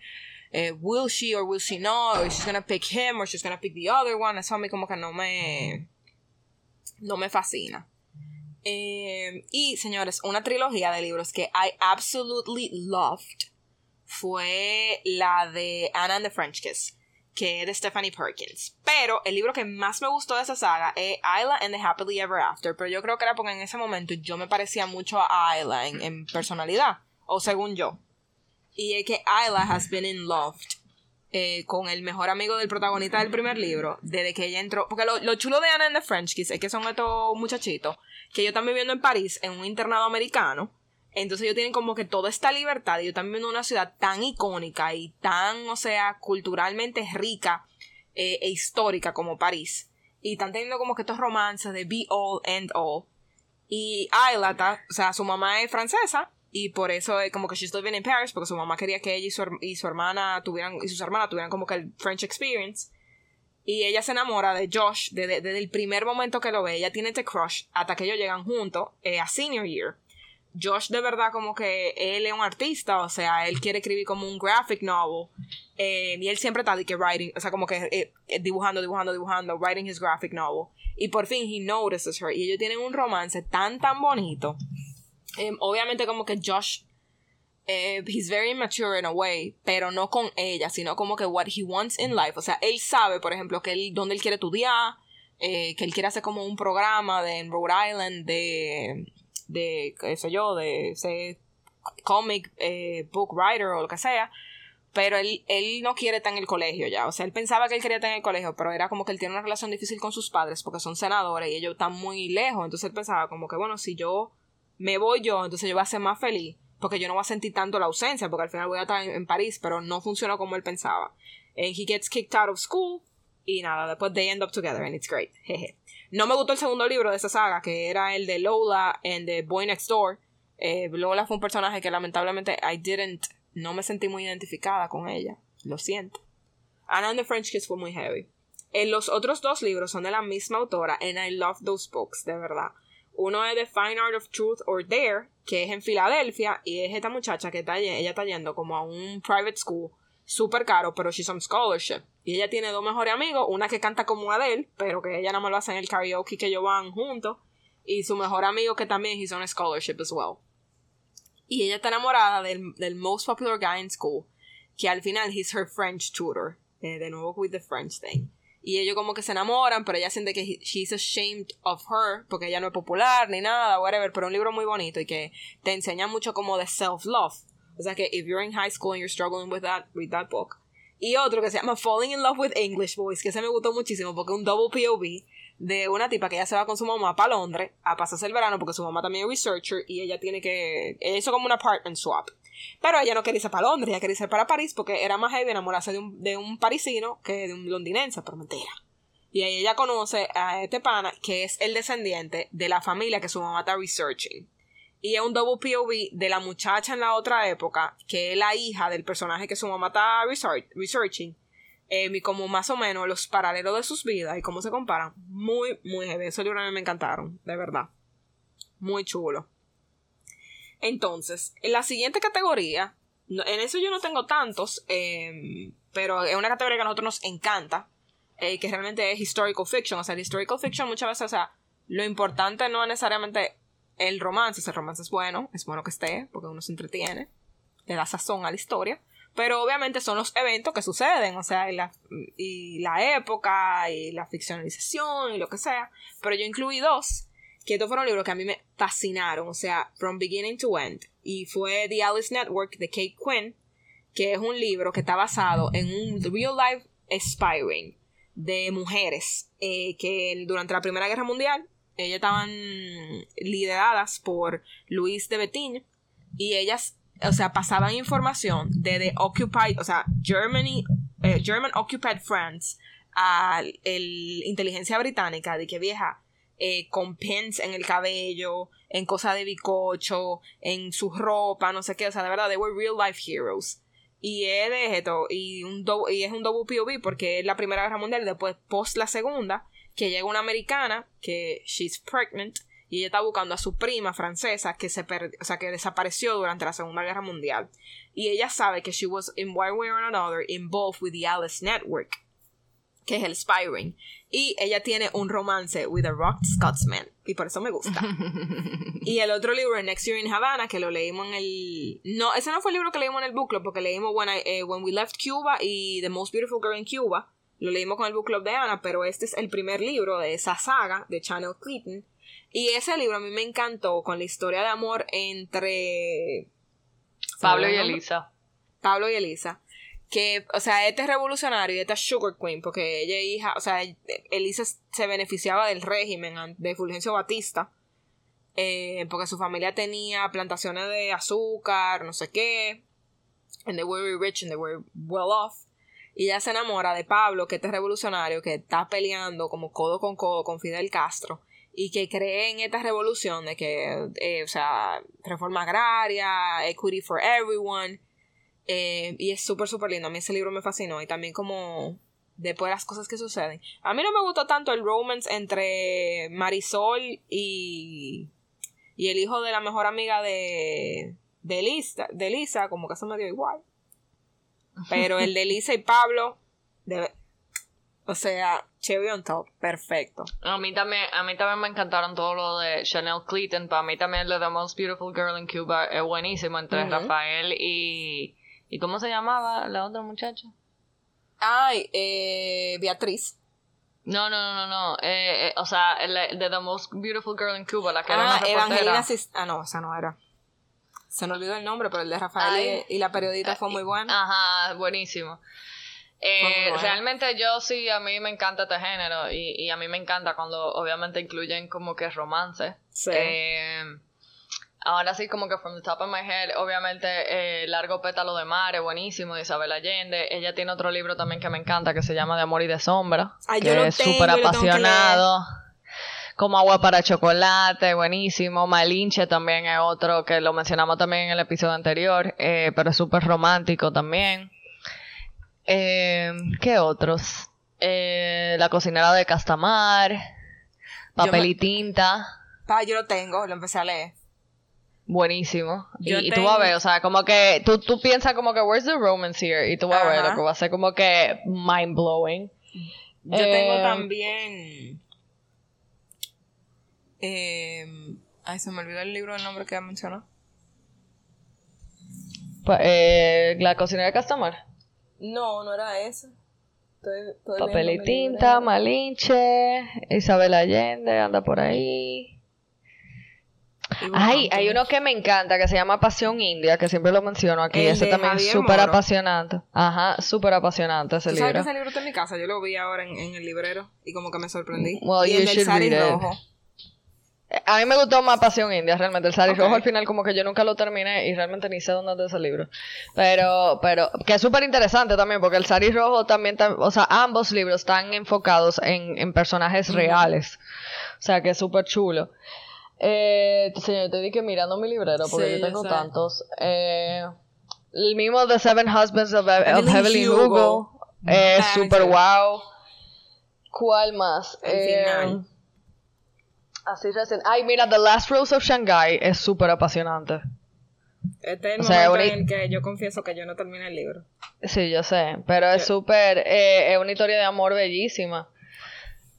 eh, will she or will she not, or she's gonna pick him or she's gonna pick the other one, eso a mí como que no me, no me fascina. Eh, y señores, una trilogía de libros que I absolutely loved fue la de Anna and the French Kiss, que es de Stephanie Perkins. Pero el libro que más me gustó de esa saga es Isla and the Happily Ever After. Pero yo creo que era porque en ese momento yo me parecía mucho a Isla en personalidad o según yo. Y es que Isla has been in love eh, con el mejor amigo del protagonista del primer libro, desde que ella entró. Porque lo, chulo de Anna and the French Kiss es que son estos muchachitos que ellos están viviendo en París, en un internado americano. Entonces ellos tienen como que toda esta libertad. Y ellos están viviendo en una ciudad tan icónica y tan, o sea, culturalmente rica eh, e histórica como París. Y están teniendo como que estos romances de be all and all. Y Isla, o sea, su mamá es francesa y por eso es como que she's living in Paris porque su mamá quería que ella y su, hermana tuvieran y sus hermanas tuvieran como que el French experience y ella se enamora de Josh desde, el primer momento que lo ve ella tiene este crush hasta que ellos llegan juntos eh, a senior year Josh de verdad como que él es un artista o sea él quiere escribir como un graphic novel eh, y él siempre está de que writing o sea como que eh, dibujando dibujando dibujando writing his graphic novel y por fin he notices her y ellos tienen un romance tan tan bonito Em, obviamente como que Josh eh, he's very immature in a way, pero no con ella, sino como que what he wants in life. O sea, él sabe, por ejemplo, que él, dónde él quiere estudiar, eh, que él quiere hacer como un programa de, en Rhode Island de, de, qué sé yo, de ser comic eh, book writer o lo que sea. Pero él, él no quiere estar en el colegio ya. O sea, él pensaba que él quería estar en el colegio, pero era como que él tiene una relación difícil con sus padres porque son senadores y ellos están muy lejos. Entonces él pensaba como que, bueno, si yo me voy yo, entonces yo voy a ser más feliz, porque yo no voy a sentir tanto la ausencia, porque al final voy a estar en, París, pero no funcionó como él pensaba. And he gets kicked out of school, y nada, después they end up together, and it's great. No me gustó el segundo libro de esa saga, que era el de Lola and the Boy Next Door. Eh, Lola fue un personaje que lamentablemente I didn't, no me sentí muy identificada con ella. Lo siento. Anna and the French Kiss fue muy heavy. En los otros dos libros son de la misma autora, and I love those books, de verdad. Uno es The Fine Art of Truth or Dare, que es en Filadelfia, y es esta muchacha que está, ella está yendo como a un private school súper caro, pero she's on scholarship. Y ella tiene dos mejores amigos, una que canta como Adele, pero que ella nada más lo hace en el karaoke que ellos van juntos, y su mejor amigo que también he's on scholarship as well. Y ella está enamorada del, del most popular guy in school, que al final he's her French tutor, eh, de nuevo with the French thing. Y ellos como que se enamoran, pero ella siente que she's ashamed of her, porque ella no es popular ni nada, whatever, pero un libro muy bonito y que te enseña mucho como de self-love. O sea que if you're in high school and you're struggling with that, read that book. Y otro que se llama Falling in Love with English Boys, que ese me gustó muchísimo porque es un double POV de una tipa que ya se va con su mamá para Londres a pasarse el verano porque su mamá también es researcher y ella tiene que... Ella hizo como un apartment swap. Pero ella no quería irse para Londres, ella quería irse para París porque era más heavy enamorarse de un, de un parisino que de un londinense, pero mentira. Y ahí ella conoce a este pana que es el descendiente de la familia que su mamá está researching. Y es un double POV de la muchacha en la otra época, que es la hija del personaje que su mamá está researching. Eh, y como más o menos los paralelos de sus vidas y cómo se comparan. Muy, muy heavy. Esos libros a mí me encantaron, de verdad. Muy chulo. Entonces, en la siguiente categoría, en eso yo no tengo tantos, em, pero es una categoría que a nosotros nos encanta, eh, que realmente es historical fiction. O sea, el historical fiction muchas veces, o sea, lo importante no es necesariamente el romance, el romance es bueno, es bueno que esté, porque uno se entretiene, le da sazón a la historia, pero obviamente son los eventos que suceden, o sea, y la, y la época, y la ficcionalización, y lo que sea, pero yo incluí dos que estos fueron libros que a mí me fascinaron, o sea, From Beginning to End. Y fue The Alice Network de Kate Quinn, que es un libro que está basado en un real life aspiring de mujeres eh, que durante la Primera Guerra Mundial ellas estaban lideradas por Luis de Betigne y ellas, o sea, pasaban información de The Occupied, o sea, Germany, eh, German Occupied France a la inteligencia británica de que vieja eh, con pins en el cabello, en cosas de bicocho, en su ropa, no sé qué, o sea, de verdad, they were real life heroes. Y es de esto, y, un y es un double POV porque es la Primera Guerra Mundial después post la Segunda, que llega una americana, que she's pregnant, y ella está buscando a su prima francesa que se o sea, que desapareció durante la Segunda Guerra Mundial. Y ella sabe que she was in one way or another involved with the Alice Network, que es el Spyring. Y ella tiene un romance with a rock Scotsman. Y por eso me gusta. y el otro libro, Next Year in Havana, que lo leímos en el. No, ese no fue el libro que leímos en el book club, porque leímos When, eh, When We Left Cuba y The Most Beautiful Girl in Cuba. Lo leímos con el book club de Ana, pero este es el primer libro de esa saga de Channel Clinton. Y ese libro a mí me encantó con la historia de amor entre. Pablo y Elisa. Pablo y Elisa que, o sea, este es revolucionario y esta es Sugar Queen, porque ella es hija, o sea, Elisa se beneficiaba del régimen de Fulgencio Batista, eh, porque su familia tenía plantaciones de azúcar, no sé qué, and they were rich and they were well off. Y ella se enamora de Pablo, que este es revolucionario, que está peleando como codo con codo con Fidel Castro, y que cree en esta revolución de que, eh, o sea, reforma agraria, equity for everyone, eh, y es súper, súper lindo. A mí ese libro me fascinó. Y también como después de las cosas que suceden. A mí no me gustó tanto el romance entre Marisol y, y el hijo de la mejor amiga de, de, Lisa, de Lisa, como que eso me dio igual. Pero el de Lisa y Pablo, o sea, Cherry on top, perfecto. A mí también, a mí también me encantaron todo lo de Chanel Clinton. Para mí también lo de The Most Beautiful Girl in Cuba es buenísimo entre Rafael y ¿Y cómo se llamaba la otra muchacha? Ay, eh, Beatriz. No, no, no, no, no. Eh, eh, o sea, de The Most Beautiful Girl in Cuba, la que era una ah, Evangelina Ah, no, esa no era. Se me olvidó el nombre, pero el de Rafael y, la periodista fue muy bueno. Ajá, buenísimo. Eh, realmente yo sí, a mí me encanta este género y, y, a mí me encanta cuando obviamente incluyen como que romance. Sí. Eh, Ahora sí, como que from the top of my head, obviamente eh, Largo Pétalo de Mar es buenísimo, de Isabel Allende. Ella tiene otro libro también que me encanta, que se llama De Amor y de Sombra. que es súper apasionado. Como Agua para Chocolate, buenísimo. Malinche también es otro que lo mencionamos también en el episodio anterior, eh, pero es súper romántico también. Eh, ¿Qué otros? Eh, La cocinera de Castamar, Papel y tinta. Pa, yo lo tengo, lo empecé a leer. Buenísimo. y, tú vas a ver, o sea, como que tú, tú piensas como que, where's the romance here? Y tú vas a ver lo que va a ser como que mind blowing. Yo tengo también. Eh, ay, se me olvidó el libro, el nombre que mencionó. Eh, la cocinera de Castamar. No, no era ese. Papel y tinta, Malinche, Isabel Allende anda por ahí. Ay, hay uno que me encanta que se llama Pasión India, que siempre lo menciono aquí. ese también es súper apasionante. Ajá, súper apasionante ese libro. ¿Sabes que ese libro está en mi casa? Yo lo vi ahora en, el librero y como que me sorprendí. y el del Sari rojo. A mí me gustó más Pasión India, realmente. El Sari Rojo al final como que yo nunca lo terminé y realmente ni sé dónde es ese libro. Pero, pero, que es súper interesante también porque el Sari Rojo también, o sea, ambos libros están enfocados en, en personajes reales. O sea, que es súper chulo. Eh, señor, te dije mirando mi librero porque yo tengo tantos. Eh, el mismo The Seven Husbands of, Evelyn Hugo. Es eh, super wow. ¿Cuál más? Eh, así recién. Ay, mira, The Last Rose of Shanghai es súper apasionante. Este es el momento en el que yo confieso que yo no terminé el libro. Sí, yo sé, pero es súper, eh, es una historia de amor bellísima.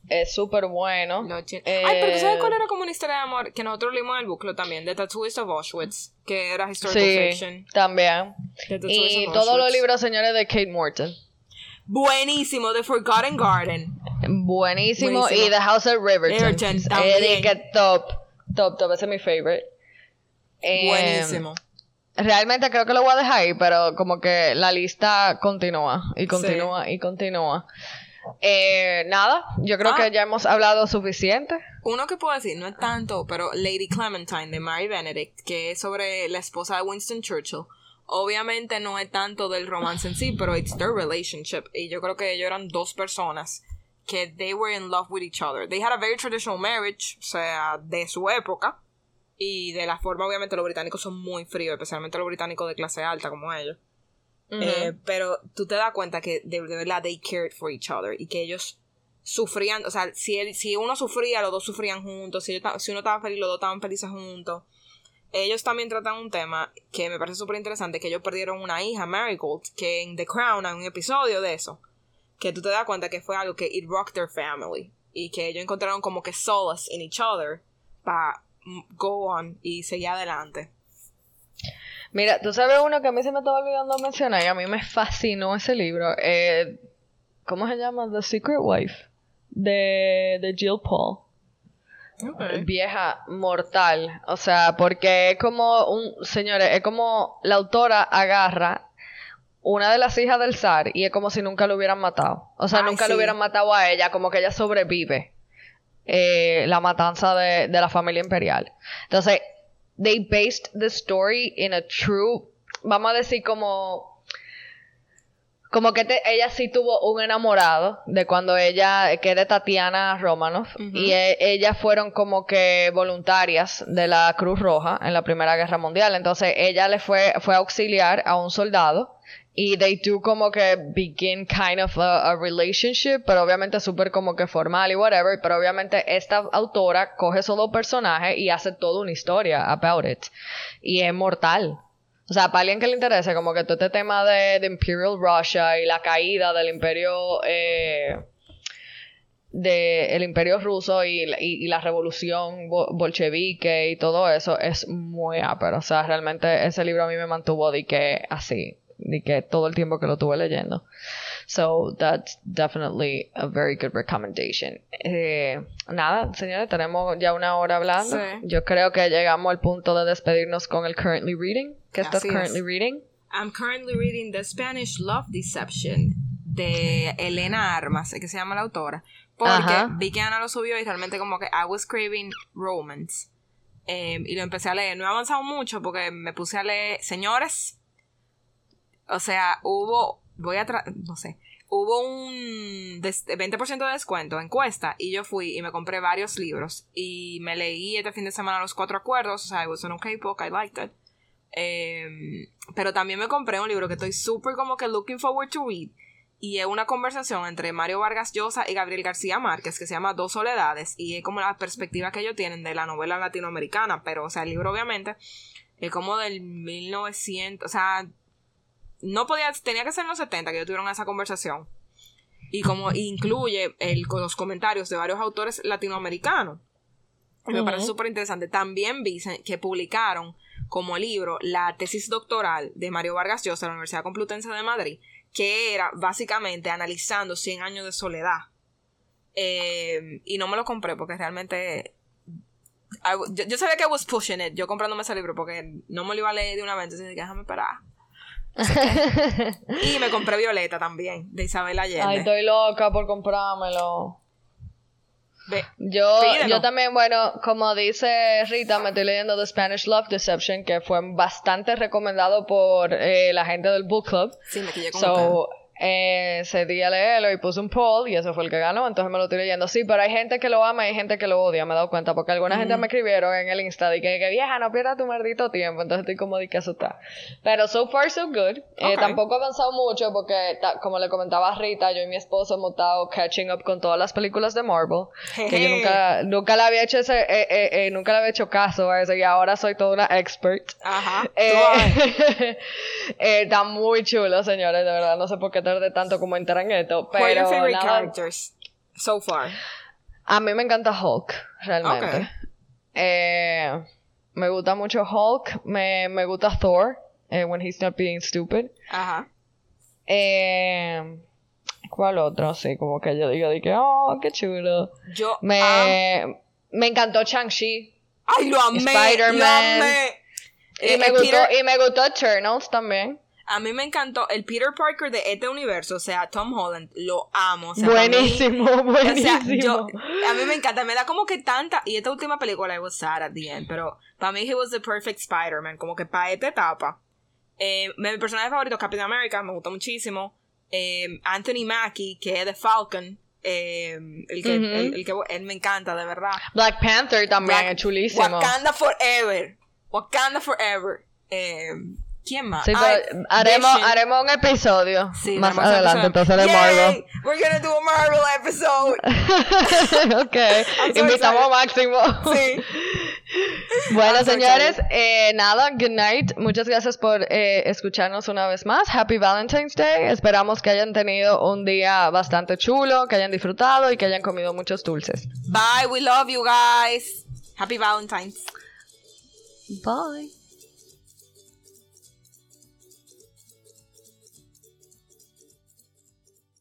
Es súper bueno. Ay, pero ¿tú sabes cuál eh, era como una historia de amor? Que nosotros leímos en el buclo también, The Tattooist of Auschwitz, que era historical sí, fiction. también. Y todos los libros, señores, de Kate Morton. Buenísimo, The Forgotten Garden. Buenísimo. Y The House of Riverton. Riverton top, top, top. Ese es mi favorite. Em, Buenísimo. Realmente creo que lo voy a dejar ahí, pero como que la lista continúa y continúa y continúa. Eh, nada, yo creo que ah. ya hemos hablado suficiente. Uno que puedo decir, no es tanto, pero Lady Clementine de Mary Benedict, que es sobre la esposa de Winston Churchill. Obviamente no es tanto del romance en sí, pero it's their relationship. Y yo creo que ellos eran dos personas que they were in love with each other. They had a very traditional marriage, o sea, de su época. Y de la forma, obviamente, los británicos son muy fríos, especialmente los británicos de clase alta como ellos. Eh, pero tú te das cuenta que de, verdad they cared for each other y que ellos sufrían, o sea, si, si uno sufría, los dos sufrían juntos, si, si uno estaba feliz, los dos estaban felices juntos. Ellos también tratan un tema que me parece súper interesante, que ellos perdieron una hija, Marigold, que en The Crown hay un episodio de eso, que tú te das cuenta que fue algo que it rocked their family y que ellos encontraron como que solace in each other para go on y seguir adelante. Mira, tú sabes uno que a mí se me estaba olvidando mencionar y a mí me fascinó ese libro. Eh, ¿Cómo se llama? The Secret Wife. De, de Jill Paul. Vieja mortal. O sea, porque es como un. Señores, es como la autora agarra una de las hijas del zar y es como si nunca lo hubieran matado. O sea, nunca lo hubieran matado a ella, como que ella sobrevive. Eh, la matanza de, de la familia imperial. Entonces, they based the story in a true, vamos a decir como como que ella sí tuvo un enamorado de cuando ella, que de Tatiana Romanoff, y e, ellas fueron como que voluntarias de la Cruz Roja en la Primera Guerra Mundial. Entonces ella le fue, fue a auxiliar a un soldado y they do como que begin kind of a, relationship, pero obviamente súper como que formal y whatever, pero obviamente esta autora coge dos personajes y hace toda una historia about it. Y es mortal. O sea, para alguien que le interese como que todo este tema de, Imperial Russia y la caída del imperio eh, de imperio ruso y, y, la revolución bolchevique y todo eso es muy pero o sea realmente ese libro a mí me mantuvo de que así ni que todo el tiempo que lo tuve leyendo. So that's definitely a very good recommendation. Eh, nada, señores, tenemos ya una hora hablando. Yo creo que llegamos al punto de despedirnos con el currently reading. ¿Qué estás currently reading? I'm currently reading The Spanish Love Deception de Elena Armas, que se llama la autora. Porque vi que Ana lo subió y realmente como que I was craving romance. Eh, y lo empecé a leer. No he avanzado mucho porque me puse a leer, señores, o sea, hubo, voy a, no sé, hubo un 20% de descuento, encuesta, y yo fui y me compré varios libros y me leí este fin de semana los cuatro acuerdos, o sea, it was an okay book, I liked it. Em, pero también me compré un libro que estoy súper como que looking forward to read y es una conversación entre Mario Vargas Llosa y Gabriel García Márquez que se llama Dos Soledades y es como la perspectiva que ellos tienen de la novela latinoamericana, pero o sea, el libro obviamente es como del 1900, o sea, no podía, tenía que ser en los 70 que ellos tuvieron esa conversación. Y como incluye el, los comentarios de varios autores latinoamericanos. Y me parece súper interesante. También vi que publicaron como libro la tesis doctoral de Mario Vargas Llosa de la Universidad Complutense de Madrid, que era básicamente analizando 100 años de soledad. Eh, y no me lo compré porque realmente... yo, sabía que I was pushing it, yo comprándome ese libro porque no me lo iba a leer de una vez, entonces dije, déjame esperar. Y me compré Violeta también, de Isabel Allende. Ay, estoy loca por comprármelo. yo, yo también, bueno, como dice Rita, me estoy leyendo The Spanish Love Deception, que fue bastante recomendado por eh, la gente del book club. Sí, me quillé so, eh, ese día leerlo y puse un poll y ese fue el que ganó, entonces me lo estoy leyendo. Sí, pero hay gente que lo ama y hay gente que lo odia, me he dado cuenta, porque alguna gente me escribieron en el Insta de que, vieja, no pierdas tu maldito tiempo, entonces estoy como de que eso está. Pero so far so good. Eh, tampoco he avanzado mucho porque, como le comentaba a Rita, yo y mi esposo hemos estado catching up con todas las películas de Marvel, que yo nunca, nunca le había hecho ese, eh, eh, nunca le había hecho caso a eso y ahora soy toda una expert. Ajá. está muy chulo, señores, de verdad, no sé por qué de tanto como entrar en esto. Pero favorite characters so far? A mí me encanta Hulk, realmente. Eh, me gusta mucho Hulk, me, me gusta Thor, eh, when he's not being stupid. Ajá. Eh, ¿Cuál otro? Sí, como que yo digo, que, oh, qué chulo. Yo me, me encantó Chang-Chi. ¡Ay, lo amé! Spider-Man. Y, me gustó, y me gustó Eternals también. A mí me encantó el Peter Parker de este universo, o sea, Tom Holland, lo amo. buenísimo, buenísimo. O sea, yo, a mí me encanta, me da como que tanta, y esta última película, I was sad at the end, pero para mí he was the perfect Spider-Man, como que para esta etapa. Eh, mi personaje favorito, Captain America, me gustó muchísimo. Eh, Anthony Mackie, que es de Falcon, eh, el, que, el, que él me encanta, de verdad. Black Panther también es chulísimo. Wakanda Forever. Wakanda Forever. ¿Quién más? Sí, haremos, haremos un episodio más adelante, entonces de Marvel. We're gonna do a Marvel episode. ok, invitamos a Máximo. Sí. bueno, señores, eh, nada, good night. Muchas gracias por eh, escucharnos una vez más. Happy Valentine's Day. Esperamos que hayan tenido un día bastante chulo, que hayan disfrutado y que hayan comido muchos dulces. Bye, we love you guys. Happy Valentine's. Bye.